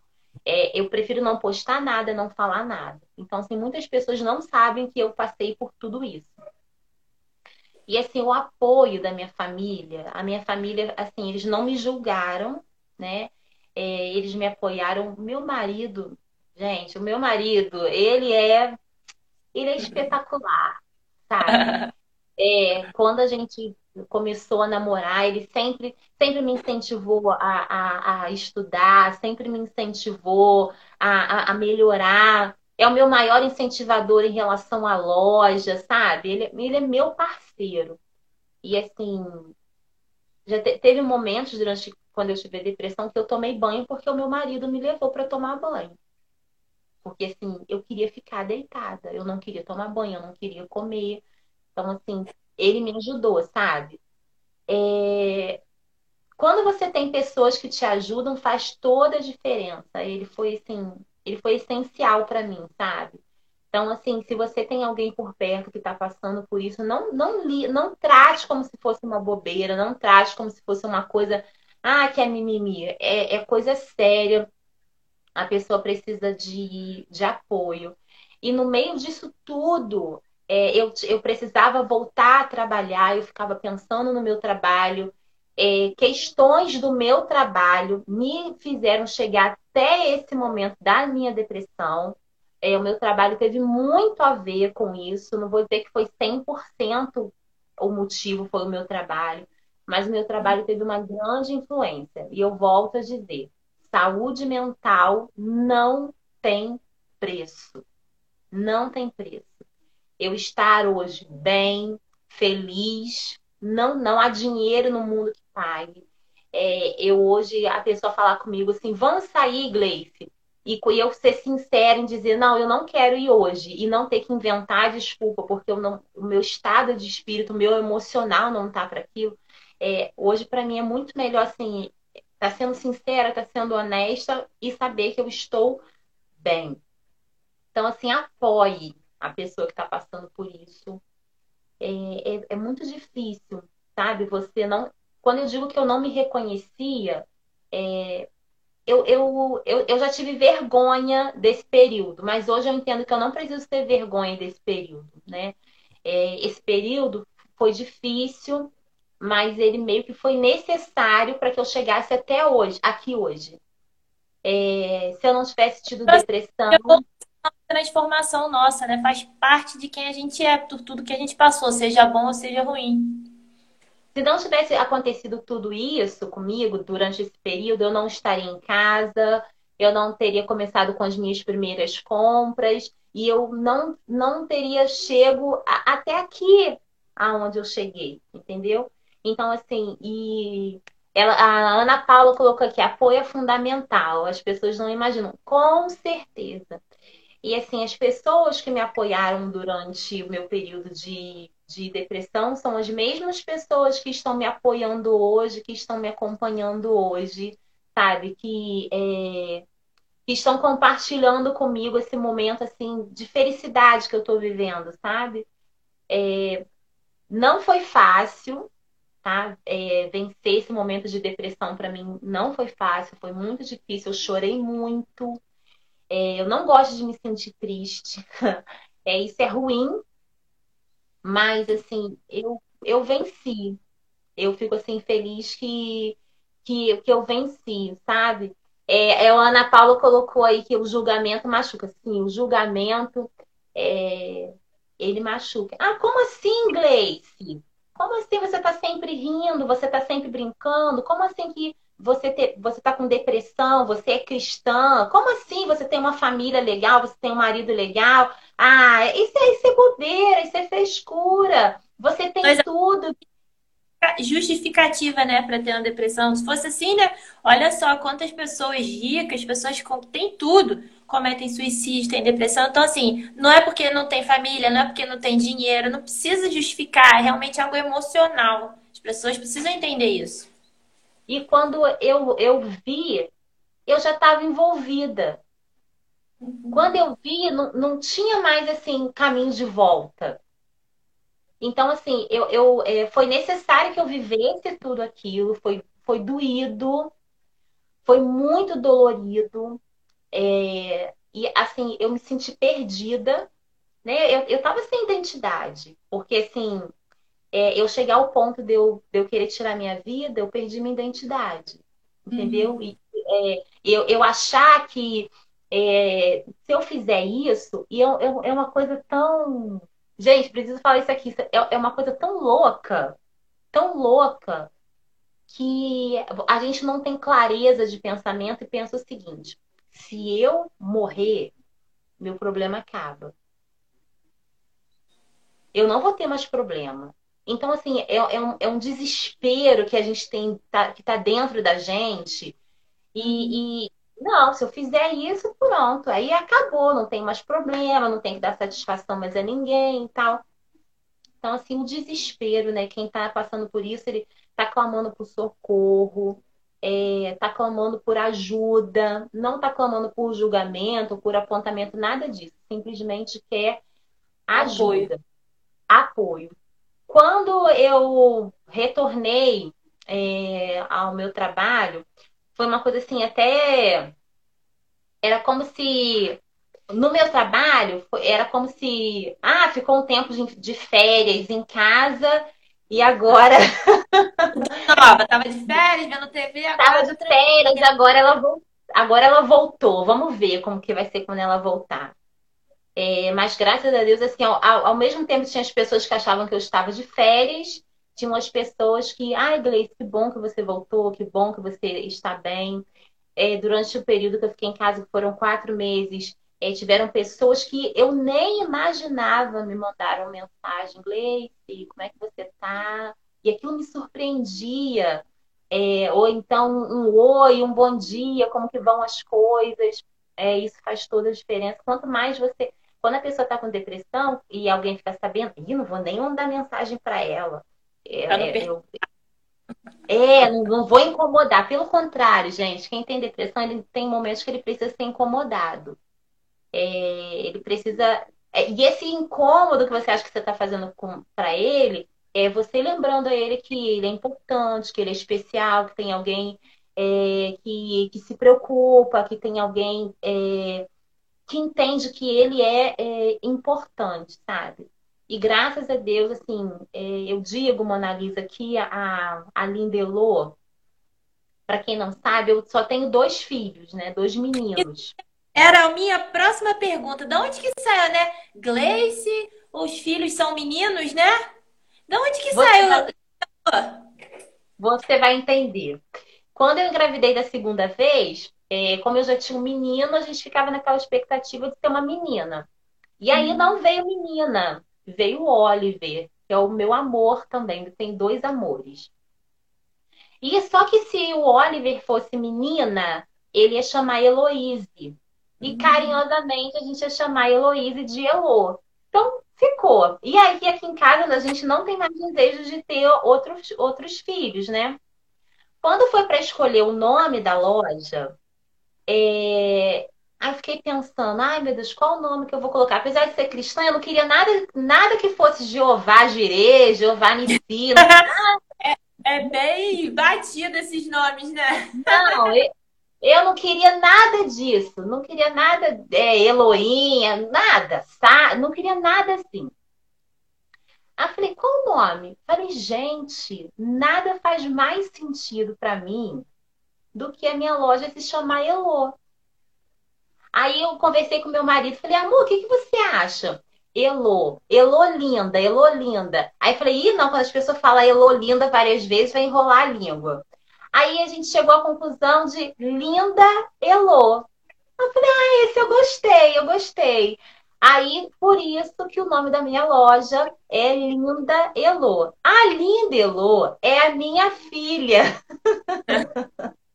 É, eu prefiro não postar nada, não falar nada. Então, assim, muitas pessoas não sabem que eu passei por tudo isso. E assim, o apoio da minha família, a minha família, assim, eles não me julgaram, né? É, eles me apoiaram. Meu marido, gente, o meu marido, ele é, ele é espetacular, sabe? (laughs) É, quando a gente começou a namorar, ele sempre, sempre me incentivou a, a, a estudar, sempre me incentivou a, a, a melhorar é o meu maior incentivador em relação à loja, sabe? Ele, ele é meu parceiro. E assim, já te, teve momentos durante quando eu tive depressão que eu tomei banho porque o meu marido me levou para tomar banho. Porque assim, eu queria ficar deitada, eu não queria tomar banho, eu não queria comer. Então, assim, ele me ajudou, sabe? É... Quando você tem pessoas que te ajudam, faz toda a diferença. Ele foi assim, ele foi essencial para mim, sabe? Então, assim, se você tem alguém por perto que está passando por isso, não, não, li, não trate como se fosse uma bobeira, não trate como se fosse uma coisa, ah, que é mimimi. É, é coisa séria. A pessoa precisa de, de apoio. E no meio disso tudo, é, eu, eu precisava voltar a trabalhar, eu ficava pensando no meu trabalho, é, questões do meu trabalho me fizeram chegar até esse momento da minha depressão. É, o meu trabalho teve muito a ver com isso. Não vou dizer que foi 100% o motivo foi o meu trabalho, mas o meu trabalho teve uma grande influência. E eu volto a dizer: saúde mental não tem preço. Não tem preço. Eu estar hoje bem, feliz, não, não há dinheiro no mundo que pague. É, eu hoje, a pessoa falar comigo assim, vamos sair, Gleice. E eu ser sincera em dizer, não, eu não quero ir hoje. E não ter que inventar desculpa, porque não, o meu estado de espírito, o meu emocional não tá para aquilo. É, hoje, para mim, é muito melhor, assim, tá sendo sincera, tá sendo honesta e saber que eu estou bem. Então, assim, apoie a pessoa que está passando por isso. É, é, é, muito difícil, sabe? Você não quando eu digo que eu não me reconhecia, é, eu, eu, eu, eu já tive vergonha desse período, mas hoje eu entendo que eu não preciso ter vergonha desse período, né? É, esse período foi difícil, mas ele meio que foi necessário para que eu chegasse até hoje, aqui hoje. É, se eu não tivesse tido depressão.
Transformação nossa, né? Faz parte de quem a gente é, por tudo que a gente passou, seja bom ou seja ruim.
Se não tivesse acontecido tudo isso comigo durante esse período, eu não estaria em casa, eu não teria começado com as minhas primeiras compras e eu não, não teria chego a, até aqui aonde eu cheguei, entendeu? Então, assim, e ela, a Ana Paula colocou aqui, apoio é fundamental, as pessoas não imaginam. Com certeza. E assim, as pessoas que me apoiaram durante o meu período de, de depressão são as mesmas pessoas que estão me apoiando hoje, que estão me acompanhando hoje, sabe? Que, é, que estão compartilhando comigo esse momento assim de felicidade que eu estou vivendo, sabe? É, não foi fácil, tá? É, vencer esse momento de depressão para mim não foi fácil, foi muito difícil. Eu chorei muito. É, eu não gosto de me sentir triste. (laughs) É, isso é ruim, mas assim, eu, eu venci. Eu fico assim feliz que, que, que eu venci, sabe? É, é, a Ana Paula colocou aí que o julgamento machuca. Sim, o julgamento é, ele machuca. Ah, como assim, Gleice? Como assim você está sempre rindo, você está sempre brincando? Como assim que você te, você está com depressão, você é cristã? Como assim você tem uma família legal, você tem um marido legal? Ah, isso é, isso é bobeira, isso é frescura. Você tem Mas... tudo
justificativa, né, para ter uma depressão. Se fosse assim, né? Olha só quantas pessoas ricas, pessoas que têm tudo, cometem suicídio, têm depressão. Então, assim, não é porque não tem família, não é porque não tem dinheiro, não precisa justificar, é realmente algo emocional. As pessoas precisam entender isso.
E quando eu, eu vi, eu já estava envolvida. Uhum. Quando eu vi, não, não tinha mais assim caminho de volta. Então, assim, eu, eu é, foi necessário que eu vivesse tudo aquilo, foi, foi doído, foi muito dolorido. É, e assim, eu me senti perdida, né? Eu, eu tava sem identidade, porque assim, é, eu chegar ao ponto de eu, de eu querer tirar minha vida, eu perdi minha identidade, entendeu? Uhum. E é, eu, eu achar que é, se eu fizer isso, e é, é uma coisa tão Gente, preciso falar isso aqui. É, é uma coisa tão louca, tão louca, que a gente não tem clareza de pensamento e pensa o seguinte: se eu morrer, meu problema acaba. Eu não vou ter mais problema. Então, assim, é, é, um, é um desespero que a gente tem, tá, que está dentro da gente. E, e, não, se eu fizer isso, pronto. Aí acabou, não tem mais problema, não tem que dar satisfação mais a ninguém e tal. Então, assim, o desespero, né? Quem tá passando por isso, ele tá clamando por socorro, é, tá clamando por ajuda, não tá clamando por julgamento, por apontamento, nada disso. Simplesmente quer ajuda, apoio. apoio. Quando eu retornei é, ao meu trabalho, foi uma coisa assim, até. Era como se. No meu trabalho, era como se. Ah, ficou um tempo de, de férias em casa e agora. (laughs)
Nova, tava de férias, vendo TV, agora.
Tava de férias, agora ela, agora ela voltou. Vamos ver como que vai ser quando ela voltar. É, mas graças a Deus, assim, ao, ao, mesmo tempo tinha as pessoas que achavam que eu estava de férias tinham as pessoas que, ai, Gleice, que bom que você voltou, que bom que você está bem. É, durante o período que eu fiquei em casa, que foram quatro meses, é, tiveram pessoas que eu nem imaginava me mandaram mensagem, Gleice, como é que você está? E aquilo me surpreendia. É, ou então um oi, um bom dia, como que vão as coisas. É, isso faz toda a diferença. Quanto mais você. Quando a pessoa está com depressão e alguém fica sabendo, eu não vou nem mandar mensagem para ela. É, não é, eu, é, não vou incomodar. Pelo contrário, gente, quem tem depressão, ele tem momentos que ele precisa ser incomodado. É, ele precisa. É, e esse incômodo que você acha que você está fazendo para ele, é você lembrando a ele que ele é importante, que ele é especial, que tem alguém é, que, que se preocupa, que tem alguém é, que entende que ele é, é importante, sabe? E graças a Deus, assim, é, eu digo, Mona Lisa, que a, a Lindelô, para quem não sabe, eu só tenho dois filhos, né? Dois meninos.
Era a minha próxima pergunta. De onde que saiu, né? Gleice, os filhos são meninos, né? De onde que Você saiu? Vai...
Você vai entender. Quando eu engravidei da segunda vez, é, como eu já tinha um menino, a gente ficava naquela expectativa de ter uma menina. E aí hum. não veio menina veio o Oliver, que é o meu amor também, tem dois amores. E só que se o Oliver fosse menina, ele ia chamar Heloise. E uhum. carinhosamente a gente ia chamar Heloísa de Elô. Então, ficou. E aí, aqui em casa, a gente não tem mais desejo de ter outros, outros filhos, né? Quando foi para escolher o nome da loja, é... aí fiquei pensando, ai meu Deus, qual o nome que eu vou colocar? Apesar de ser cristã, eu não queria nada, nada que fosse Jeová Jirê, Jeová Ensina. (laughs)
é, é bem batido esses nomes, né?
Não, eu, eu não queria nada disso, não queria nada é, Eloinha, nada? Não queria nada assim. Aí falei, qual o nome? Falei, gente, nada faz mais sentido para mim do que a minha loja se chamar Elo. Aí eu conversei com meu marido, falei, amor, o que, que você acha? Elo, Elo linda, Elo linda. Aí falei, ih, não, quando as pessoas falam Elo linda várias vezes, vai enrolar a língua. Aí a gente chegou à conclusão de Linda Elo. Eu falei, ah, esse eu gostei, eu gostei. Aí, por isso que o nome da minha loja é Linda Elo. A Linda Elo é a minha filha. (laughs)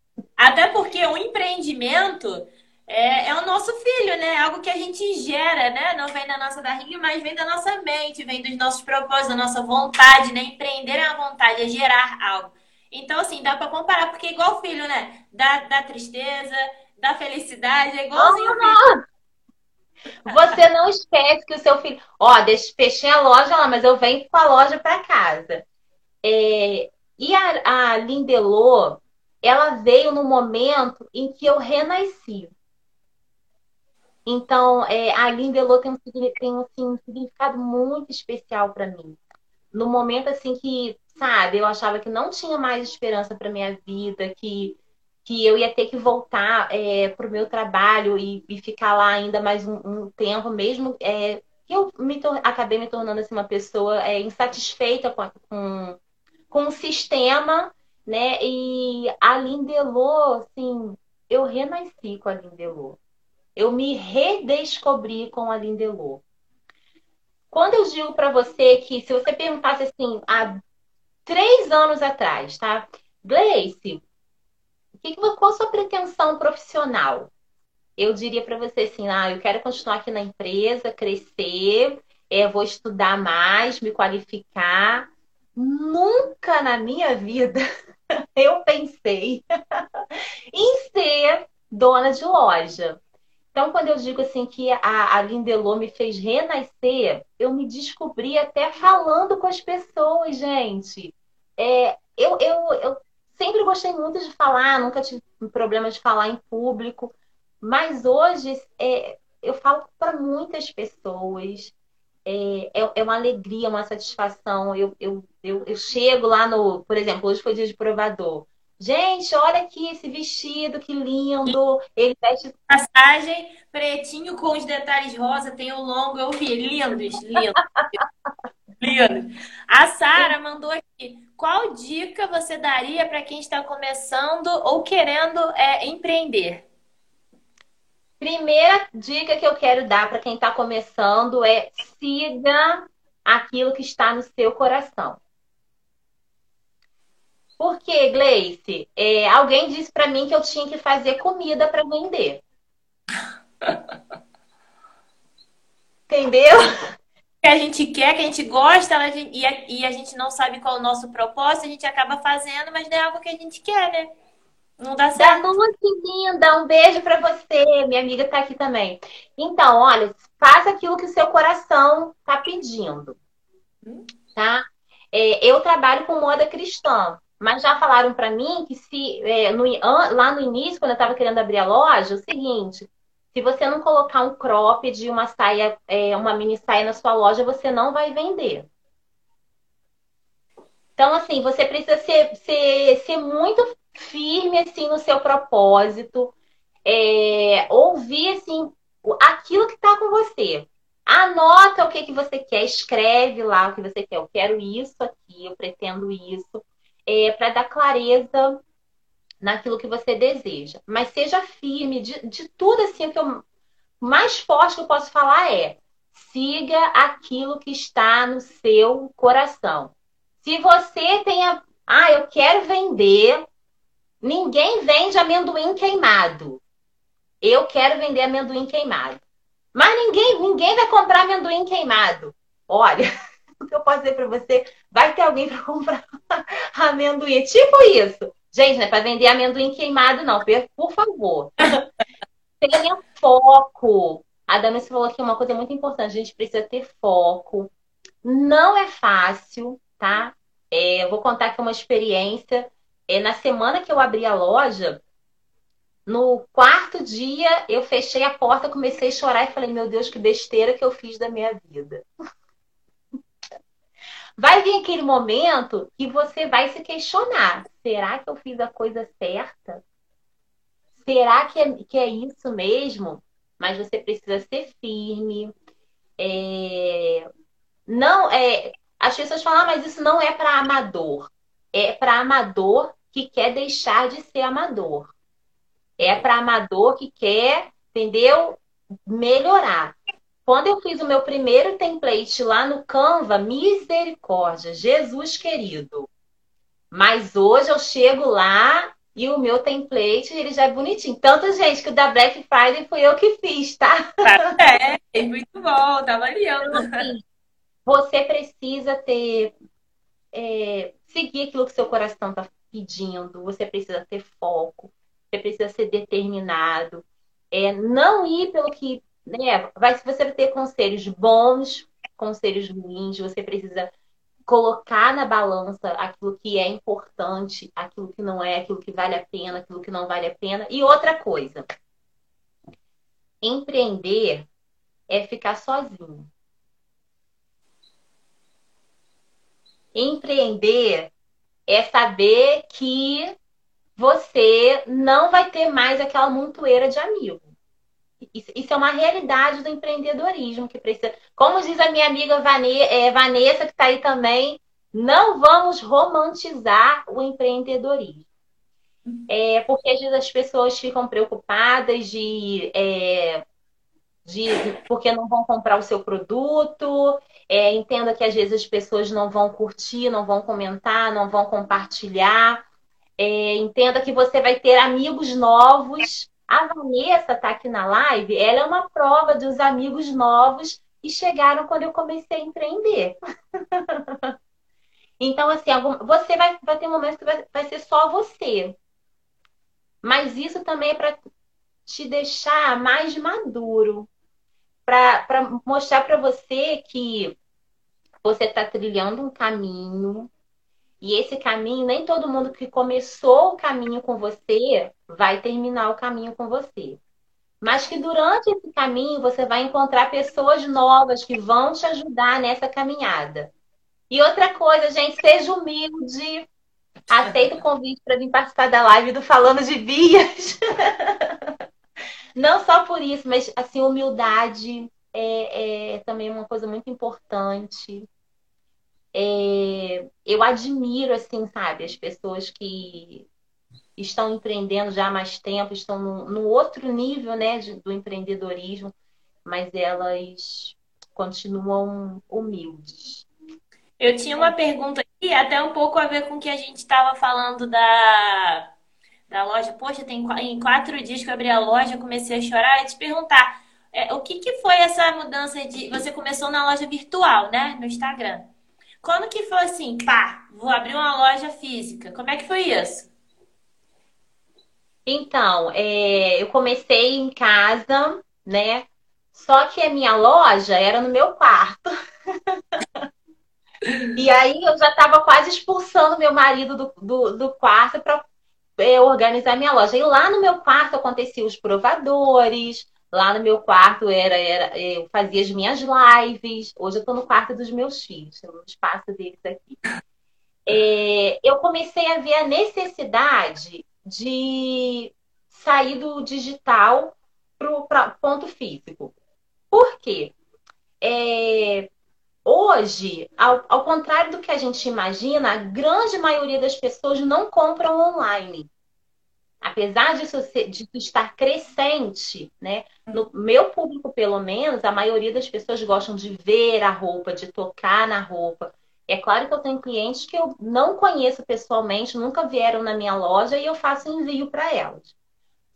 Até porque o empreendimento é, é, o nosso filho, né? Algo que a gente gera, né? Não vem da nossa barriga, mas vem da nossa mente, vem dos nossos propósitos, da nossa vontade, né? Empreender é a vontade, é gerar algo. Então, assim, dá para comparar, porque é igual filho, né? Da, da tristeza, da felicidade, é igualzinho filho.
Você não esquece que o seu filho. Ó, deixa, fechei a loja lá, mas eu venho com a loja para casa. É... E a, a Lindelô, ela veio no momento em que eu renasci. Então, é, a Lindelô tem um, tem assim, um significado muito especial para mim. No momento assim que sabe? Eu achava que não tinha mais esperança para minha vida, que, que eu ia ter que voltar é, para o meu trabalho e, e, ficar lá ainda mais um, um tempo, mesmo é, eu me acabei me tornando assim, uma pessoa é, insatisfeita com, com, com o sistema, né? E a Lindelô, assim, eu renasci com a Lindelô. Eu me redescobri com a Lindelô. Quando eu digo para você que se você perguntasse assim, há três anos atrás, tá? Gleice, que, qual a sua pretensão profissional? Eu diria para você assim, ah, eu quero continuar aqui na empresa, crescer, é, vou estudar mais, me qualificar. Nunca na minha vida (laughs) eu pensei (laughs) em ser dona de loja. Então, quando eu digo assim que a, a Lindelô me fez renascer, eu me descobri até falando com as pessoas, gente. É, eu, eu, eu sempre gostei muito de falar, nunca tive problema de falar em público, mas hoje é, eu falo para muitas pessoas. É, é, é, uma alegria, uma satisfação. Eu, eu, eu, eu chego lá no, por exemplo, hoje foi dia de provador. Gente, olha aqui esse vestido, que lindo. Ele veste. (laughs)
Passagem pretinho com os detalhes rosa, tem o longo, eu vi. Lindos, lindos. (laughs) lindos. A Sara mandou aqui. Qual dica você daria para quem está começando ou querendo é, empreender?
Primeira dica que eu quero dar para quem está começando é siga aquilo que está no seu coração. Porque, Gleice, é, alguém disse para mim que eu tinha que fazer comida para vender. (laughs) Entendeu?
Que a gente quer, que a gente gosta, e a, e a gente não sabe qual é o nosso propósito, a gente acaba fazendo, mas não é algo que a gente quer, né? Não dá certo.
Danúcia, linda, um beijo para você. Minha amiga está aqui também. Então, olha, faça aquilo que o seu coração está pedindo. Hum? Tá? É, eu trabalho com moda cristã. Mas já falaram para mim que se é, no, lá no início, quando eu estava querendo abrir a loja, o seguinte: se você não colocar um cropped, uma saia, é, uma mini saia na sua loja, você não vai vender. Então, assim, você precisa ser, ser, ser muito firme assim no seu propósito, é, ouvir assim aquilo que está com você. Anota o que, que você quer, escreve lá o que você quer. Eu quero isso aqui, eu pretendo isso é, para dar clareza naquilo que você deseja. Mas seja firme, de, de tudo assim, o que eu mais forte que eu posso falar é siga aquilo que está no seu coração. Se você tenha, ah, eu quero vender, ninguém vende amendoim queimado. eu quero vender amendoim queimado. Mas ninguém, ninguém vai comprar amendoim queimado. Olha, (laughs) o que eu posso dizer para você? Vai ter alguém para (laughs) comprar amendoim. Tipo isso. Gente, não é para vender amendoim queimado, não. Por favor. (laughs) Tenha foco. A Dami falou aqui uma coisa muito importante. A gente precisa ter foco. Não é fácil, tá? É, eu vou contar aqui uma experiência. É, na semana que eu abri a loja, no quarto dia, eu fechei a porta, comecei a chorar e falei: Meu Deus, que besteira que eu fiz da minha vida. (laughs) Vai vir aquele momento que você vai se questionar: será que eu fiz a coisa certa? Será que é, que é isso mesmo? Mas você precisa ser firme. É... Não é. As pessoas falam, ah, mas isso não é para amador. É para amador que quer deixar de ser amador. É para amador que quer, entendeu? Melhorar. Quando eu fiz o meu primeiro template lá no Canva, misericórdia, Jesus querido. Mas hoje eu chego lá e o meu template, ele já é bonitinho. Tanto, gente, que o da Black Friday foi eu que fiz, tá?
É, muito bom, tá variando. Então,
assim, você precisa ter. É, seguir aquilo que seu coração tá pedindo, você precisa ter foco, você precisa ser determinado. É, não ir pelo que. Né, vai, você vai ter conselhos bons, conselhos ruins, você precisa colocar na balança aquilo que é importante, aquilo que não é, aquilo que vale a pena, aquilo que não vale a pena. E outra coisa, empreender é ficar sozinho. Empreender é saber que você não vai ter mais aquela montoeira de amigos. Isso é uma realidade do empreendedorismo que precisa. Como diz a minha amiga é, Vanessa, que está aí também, não vamos romantizar o empreendedorismo. É, porque às vezes as pessoas ficam preocupadas de, é, de porque não vão comprar o seu produto. É, entenda que às vezes as pessoas não vão curtir, não vão comentar, não vão compartilhar. É, entenda que você vai ter amigos novos a Vanessa está aqui na live, ela é uma prova dos amigos novos que chegaram quando eu comecei a empreender. (laughs) então, assim, você vai, vai ter momentos que vai, vai ser só você. Mas isso também é para te deixar mais maduro. Para mostrar para você que você está trilhando um caminho, e esse caminho, nem todo mundo que começou o caminho com você vai terminar o caminho com você. Mas que durante esse caminho você vai encontrar pessoas novas que vão te ajudar nessa caminhada. E outra coisa, gente, seja humilde. Aceita o convite para vir participar da live do Falando de Vias. (laughs) Não só por isso, mas assim, humildade é, é também uma coisa muito importante é, eu admiro, assim, sabe, as pessoas que estão empreendendo já há mais tempo, estão no, no outro nível, né, de, do empreendedorismo, mas elas continuam humildes.
Eu tinha uma pergunta aqui, até um pouco a ver com o que a gente estava falando da, da loja. Poxa, tem em quatro dias que eu abri a loja, comecei a chorar e te perguntar. É, o que, que foi essa mudança de. Você começou na loja virtual, né? No Instagram. Quando que foi assim, pá, vou abrir uma loja física? Como é que foi isso?
Então, é, eu comecei em casa, né? Só que a minha loja era no meu quarto. (laughs) e aí eu já estava quase expulsando meu marido do, do, do quarto para é, organizar minha loja. E lá no meu quarto aconteciam os provadores, Lá no meu quarto era, era eu fazia as minhas lives. Hoje eu estou no quarto dos meus filhos, no espaço deles aqui. É, eu comecei a ver a necessidade de sair do digital para o ponto físico. Por quê? É, hoje, ao, ao contrário do que a gente imagina, a grande maioria das pessoas não compram online apesar disso estar crescente, né? No meu público, pelo menos, a maioria das pessoas gostam de ver a roupa, de tocar na roupa. É claro que eu tenho clientes que eu não conheço pessoalmente, nunca vieram na minha loja e eu faço envio para elas.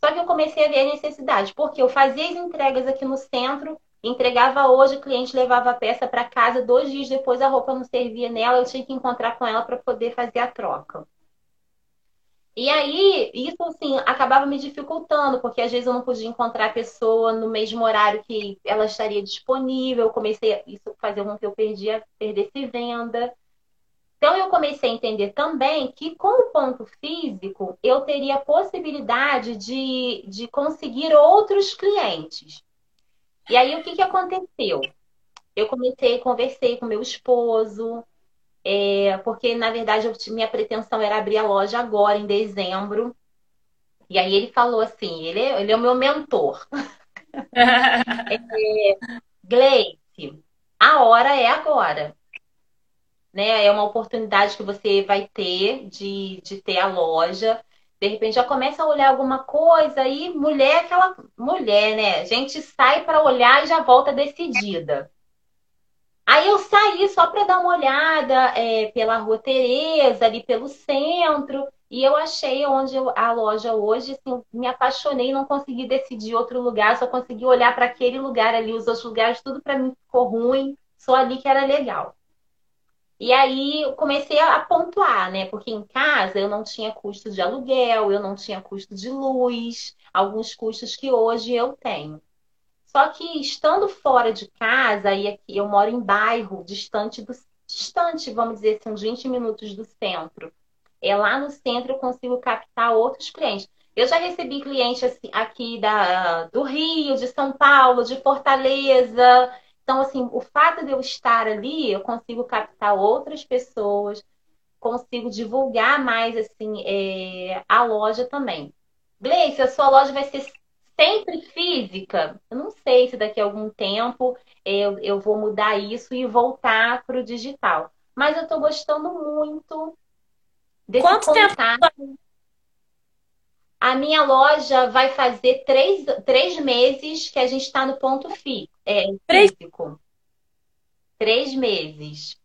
Só que eu comecei a ver a necessidade, porque eu fazia as entregas aqui no centro, entregava hoje, o cliente levava a peça para casa, dois dias depois a roupa não servia nela, eu tinha que encontrar com ela para poder fazer a troca. E aí, isso assim, acabava me dificultando, porque às vezes eu não podia encontrar a pessoa no mesmo horário que ela estaria disponível. Eu comecei isso fazer com que eu perdia, perdesse venda. Então eu comecei a entender também que com o ponto físico eu teria a possibilidade de, de conseguir outros clientes. E aí o que, que aconteceu? Eu comecei, conversei com meu esposo, é, porque, na verdade, eu, minha pretensão era abrir a loja agora, em dezembro. E aí ele falou assim: ele é, ele é o meu mentor. (laughs) é, Gleice, a hora é agora. Né? É uma oportunidade que você vai ter de, de ter a loja. De repente já começa a olhar alguma coisa e mulher, aquela mulher, né? A gente sai para olhar e já volta decidida. Aí eu saí só para dar uma olhada é, pela Rua Tereza, ali pelo centro, e eu achei onde eu, a loja hoje, assim, me apaixonei, não consegui decidir outro lugar, só consegui olhar para aquele lugar ali, os outros lugares, tudo para mim ficou ruim, só ali que era legal. E aí eu comecei a pontuar, né? Porque em casa eu não tinha custo de aluguel, eu não tinha custo de luz, alguns custos que hoje eu tenho. Só que estando fora de casa, e aqui eu moro em bairro distante do distante, vamos dizer assim, uns 20 minutos do centro. É lá no centro eu consigo captar outros clientes. Eu já recebi clientes assim, aqui da, do Rio, de São Paulo, de Fortaleza. Então, assim, o fato de eu estar ali, eu consigo captar outras pessoas, consigo divulgar mais assim é, a loja também. Gleice, a sua loja vai ser sempre física, eu não sei se daqui a algum tempo eu, eu vou mudar isso e voltar para o digital. Mas eu estou gostando muito desse
Quanto contato. Tempo?
A minha loja vai fazer três, três meses que a gente está no ponto fi, é, físico. Três meses.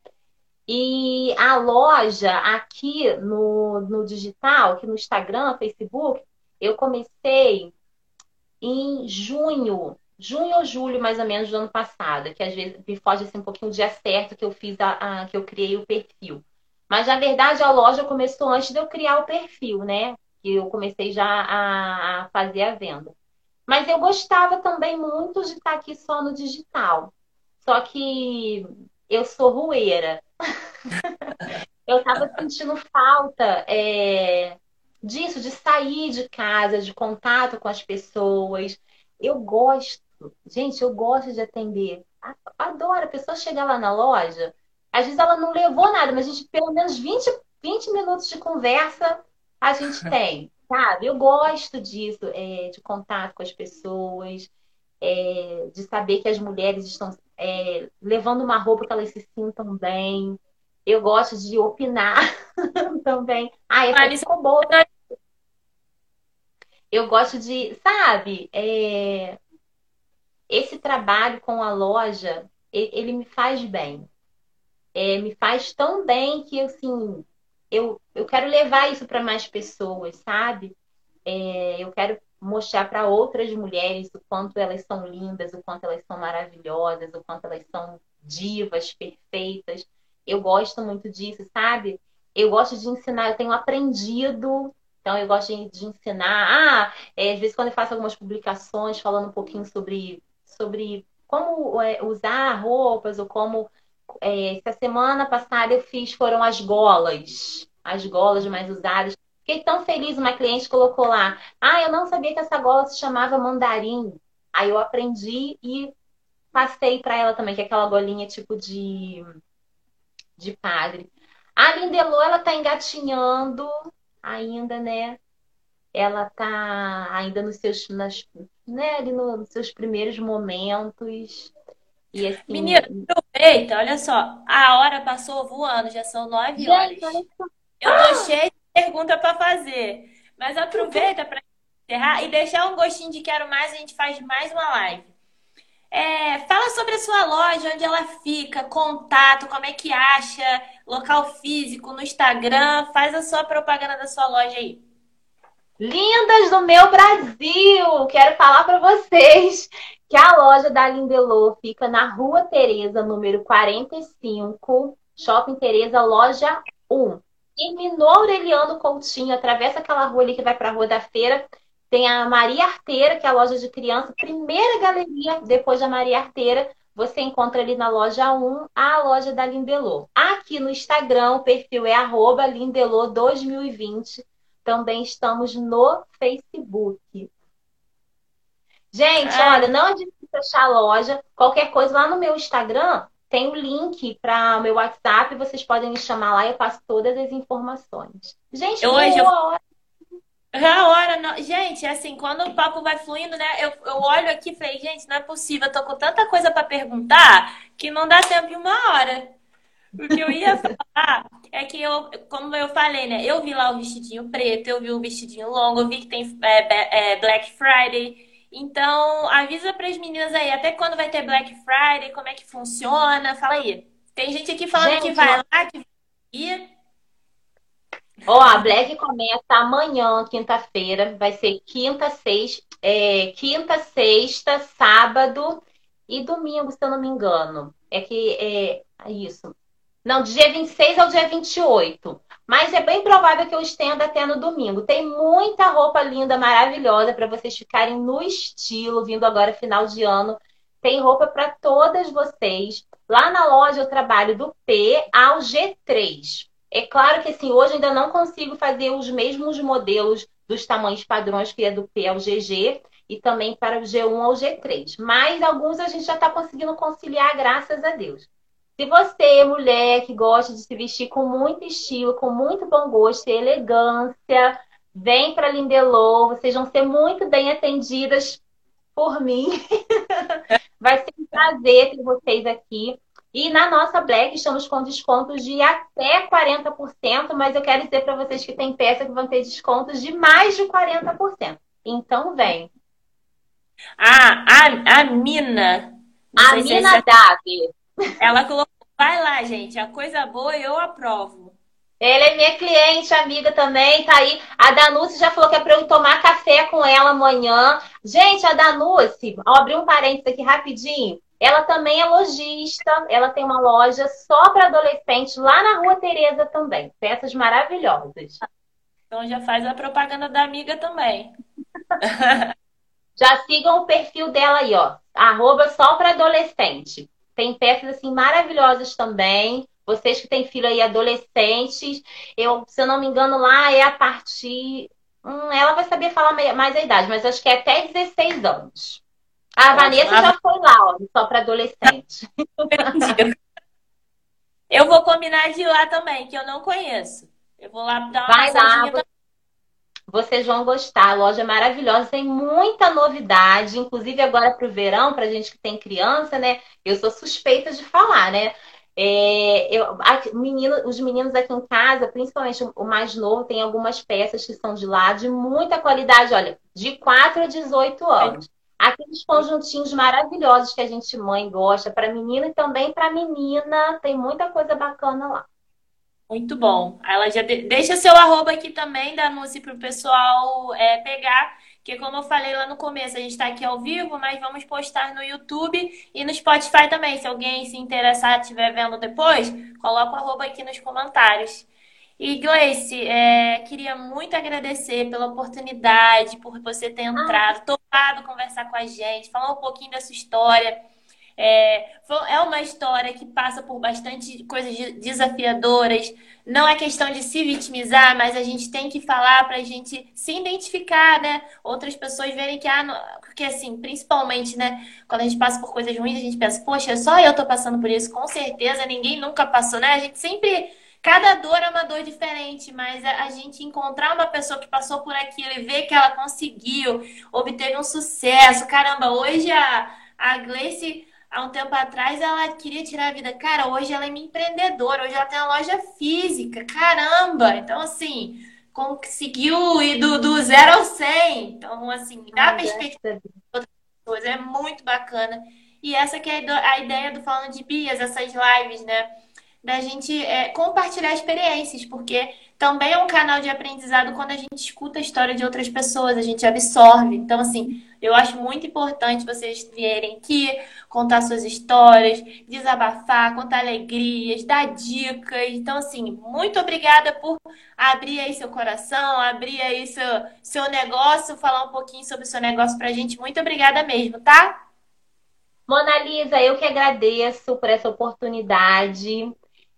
E a loja aqui no, no digital, aqui no Instagram, Facebook, eu comecei em junho, junho ou julho, mais ou menos, do ano passado, que às vezes me foge assim, um pouquinho o dia certo que eu fiz a, a, que eu criei o perfil. Mas na verdade a loja começou antes de eu criar o perfil, né? Que eu comecei já a, a fazer a venda. Mas eu gostava também muito de estar aqui só no digital. Só que eu sou rueira. (laughs) eu estava sentindo falta é, disso, de sair de casa, de contato com as pessoas. Eu gosto, gente, eu gosto de atender. Adoro. A pessoa chegar lá na loja, às vezes ela não levou nada, mas a gente, pelo menos 20, 20 minutos de conversa a gente (laughs) tem, sabe? Eu gosto disso, é, de contato com as pessoas, é, de saber que as mulheres estão é, levando uma roupa que elas se sintam bem. Eu gosto de opinar (laughs) também. Ah, essa ficou boa. Eu gosto de, sabe, é... esse trabalho com a loja, ele me faz bem. É, me faz tão bem que, assim, eu, eu quero levar isso para mais pessoas, sabe? É, eu quero mostrar para outras mulheres o quanto elas são lindas, o quanto elas são maravilhosas, o quanto elas são divas, perfeitas. Eu gosto muito disso, sabe? Eu gosto de ensinar, eu tenho aprendido então, eu gosto de, de ensinar. Ah, é, às vezes, quando eu faço algumas publicações falando um pouquinho sobre, sobre como é, usar roupas ou como. É, essa semana passada eu fiz foram as golas, as golas mais usadas. Fiquei tão feliz, uma cliente colocou lá. Ah, eu não sabia que essa gola se chamava mandarim. Aí eu aprendi e passei para ela também, que é aquela golinha tipo de, de padre. A Lindelô, ela tá engatinhando ainda, né? Ela tá ainda nos seus, nas, né, ali nos seus primeiros momentos. E assim,
Menina, aproveita, olha só, a hora passou voando, já são nove horas. Eu tô cheia de pergunta para fazer, mas aproveita para encerrar e deixar um gostinho de quero mais, a gente faz mais uma live. É, fala sobre a sua loja, onde ela fica, contato, como é que acha, local físico, no Instagram. Faz a sua propaganda da sua loja aí.
Lindas do meu Brasil! Quero falar para vocês que a loja da Lindelô fica na Rua Tereza, número 45, Shopping Tereza, loja 1. Terminou Aureliano Coutinho, atravessa aquela rua ali que vai para a Rua da Feira. Tem a Maria Arteira, que é a loja de criança, primeira galeria depois da Maria Arteira. Você encontra ali na loja 1 a loja da Lindelô. Aqui no Instagram, o perfil é Lindelô2020 também estamos no Facebook. Gente, é. olha, não adianta fechar a loja. Qualquer coisa lá no meu Instagram tem o um link para o meu WhatsApp. Vocês podem me chamar lá e eu passo todas as informações. Gente, eu, hoje eu... hora.
A hora, não... gente, assim, quando o papo vai fluindo, né? Eu, eu olho aqui e falei, gente, não é possível, eu tô com tanta coisa para perguntar que não dá tempo em uma hora. O que eu ia falar é que eu, como eu falei, né? Eu vi lá o vestidinho preto, eu vi o vestidinho longo, eu vi que tem é, é, Black Friday. Então, avisa para as meninas aí, até quando vai ter Black Friday, como é que funciona? Fala aí. Tem gente aqui falando gente, que vai lá, que vai ir.
Ó, a Black começa amanhã, quinta-feira. Vai ser quinta, sexta, é, quinta, sexta, sábado e domingo, se eu não me engano. É que é, é isso. Não, de dia 26 ao dia 28. Mas é bem provável que eu estenda até no domingo. Tem muita roupa linda, maravilhosa para vocês ficarem no estilo, vindo agora final de ano. Tem roupa para todas vocês. Lá na loja eu trabalho do P ao G3. É claro que assim, hoje ainda não consigo fazer os mesmos modelos dos tamanhos padrões que é do P ao GG e também para o G1 ao G3. Mas alguns a gente já está conseguindo conciliar, graças a Deus. Se você, mulher que gosta de se vestir com muito estilo, com muito bom gosto e elegância, vem para Lindelô, vocês vão ser muito bem atendidas por mim. (laughs) Vai ser um prazer ter vocês aqui. E na nossa Black estamos com descontos de até 40%, mas eu quero dizer para vocês que tem peça que vão ter descontos de mais de 40%. Então vem.
Ah, a, a Mina.
A Mina é... Davi.
Ela colocou, vai lá, gente, a coisa boa eu aprovo.
Ela é minha cliente, amiga também, tá aí. A Danuce já falou que é para eu tomar café com ela amanhã. Gente, a Danuce, ó, abri um parênteses aqui rapidinho. Ela também é lojista, ela tem uma loja só para adolescentes lá na Rua Tereza também. Peças maravilhosas.
Então já faz a propaganda da amiga também. (laughs)
já sigam o perfil dela aí, ó. Arroba só para adolescente. Tem peças assim maravilhosas também. Vocês que têm filho aí adolescentes, eu, se eu não me engano, lá é a partir. Hum, ela vai saber falar mais a idade, mas acho que é até 16 anos. A Vanessa já foi lá, ó, só para adolescente. (laughs)
Eu vou combinar de ir lá também, que eu não conheço. Eu vou lá dar uma Vai lá,
vocês vão gostar. A loja é maravilhosa, tem muita novidade, inclusive agora para o verão, para gente que tem criança, né? Eu sou suspeita de falar, né? É, eu, a, menino, os meninos aqui em casa, principalmente o mais novo, tem algumas peças que são de lá de muita qualidade, olha, de 4 a 18 anos. Aqueles conjuntinhos maravilhosos que a gente mãe gosta para menina e também para menina, tem muita coisa bacana lá.
Muito bom. Ela já de... deixa seu arroba aqui também, Danuce, para o pessoal é, pegar. Que como eu falei lá no começo, a gente está aqui ao vivo, mas vamos postar no YouTube e no Spotify também. Se alguém se interessar, estiver vendo depois, coloca o arroba aqui nos comentários. E Gleice, é, queria muito agradecer pela oportunidade, por você ter entrado, topado conversar com a gente, falar um pouquinho da sua história. É, é uma história que passa por bastante coisas desafiadoras. Não é questão de se vitimizar, mas a gente tem que falar para a gente se identificar, né? Outras pessoas verem que, ah, não... porque assim, principalmente, né? Quando a gente passa por coisas ruins, a gente pensa, poxa, só eu tô passando por isso. Com certeza, ninguém nunca passou, né? A gente sempre. Cada dor é uma dor diferente, mas a gente encontrar uma pessoa que passou por aquilo e ver que ela conseguiu, obteve um sucesso. Caramba, hoje a, a Gleice há um tempo atrás ela queria tirar a vida. Cara, hoje ela é minha empreendedora, hoje ela tem uma loja física. Caramba! Então, assim, conseguiu ir do, do zero ao 100. Então, assim, dá perspectiva de outras pessoas. É muito bacana. E essa que é a ideia do Falando de Bias, essas lives, né? Da gente é, compartilhar experiências, porque também é um canal de aprendizado quando a gente escuta a história de outras pessoas, a gente absorve. Então, assim, eu acho muito importante vocês vierem aqui, contar suas histórias, desabafar, contar alegrias, dar dicas. Então, assim, muito obrigada por abrir aí seu coração, abrir aí seu, seu negócio, falar um pouquinho sobre o seu negócio pra gente. Muito obrigada mesmo, tá?
Mona Lisa, eu que agradeço por essa oportunidade.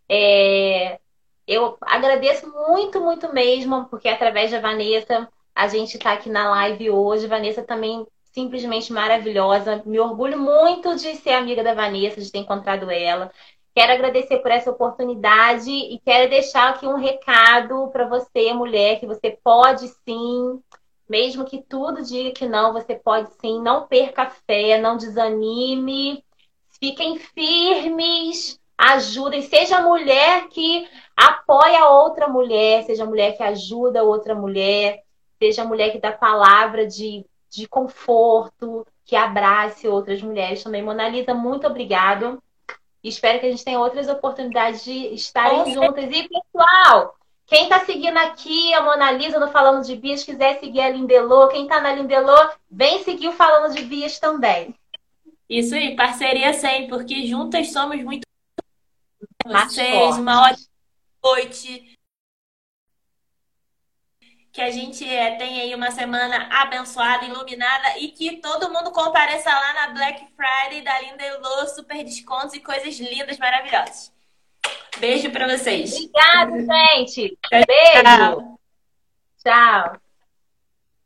É, eu agradeço muito, muito mesmo, porque através da Vanessa a gente está aqui na live hoje. Vanessa também simplesmente maravilhosa. Me orgulho muito de ser amiga da Vanessa, de ter encontrado ela. Quero agradecer por essa oportunidade e quero deixar aqui um recado para você, mulher, que você pode sim, mesmo que tudo diga que não, você pode sim. Não perca a fé, não desanime. Fiquem firmes, ajudem. Seja a mulher que apoia outra mulher, seja a mulher que ajuda outra mulher, seja a mulher que dá palavra de, de conforto, que abrace outras mulheres também. Mona Lisa, muito obrigado. Espero que a gente tenha outras oportunidades de estarem juntas. E, pessoal, quem está seguindo aqui a Mona Lisa no Falando de Bias, quiser seguir a Lindelô, quem está na Lindelô, vem seguir o Falando de Bias também.
Isso aí, parceria sempre, porque juntas somos muito vocês, uma ótima noite. Que a gente é, tenha aí uma semana abençoada, iluminada e que todo mundo compareça lá na Black Friday da Linda Elô, super descontos e coisas lindas, maravilhosas. Beijo para vocês.
Obrigada, gente. Beijo. Tchau.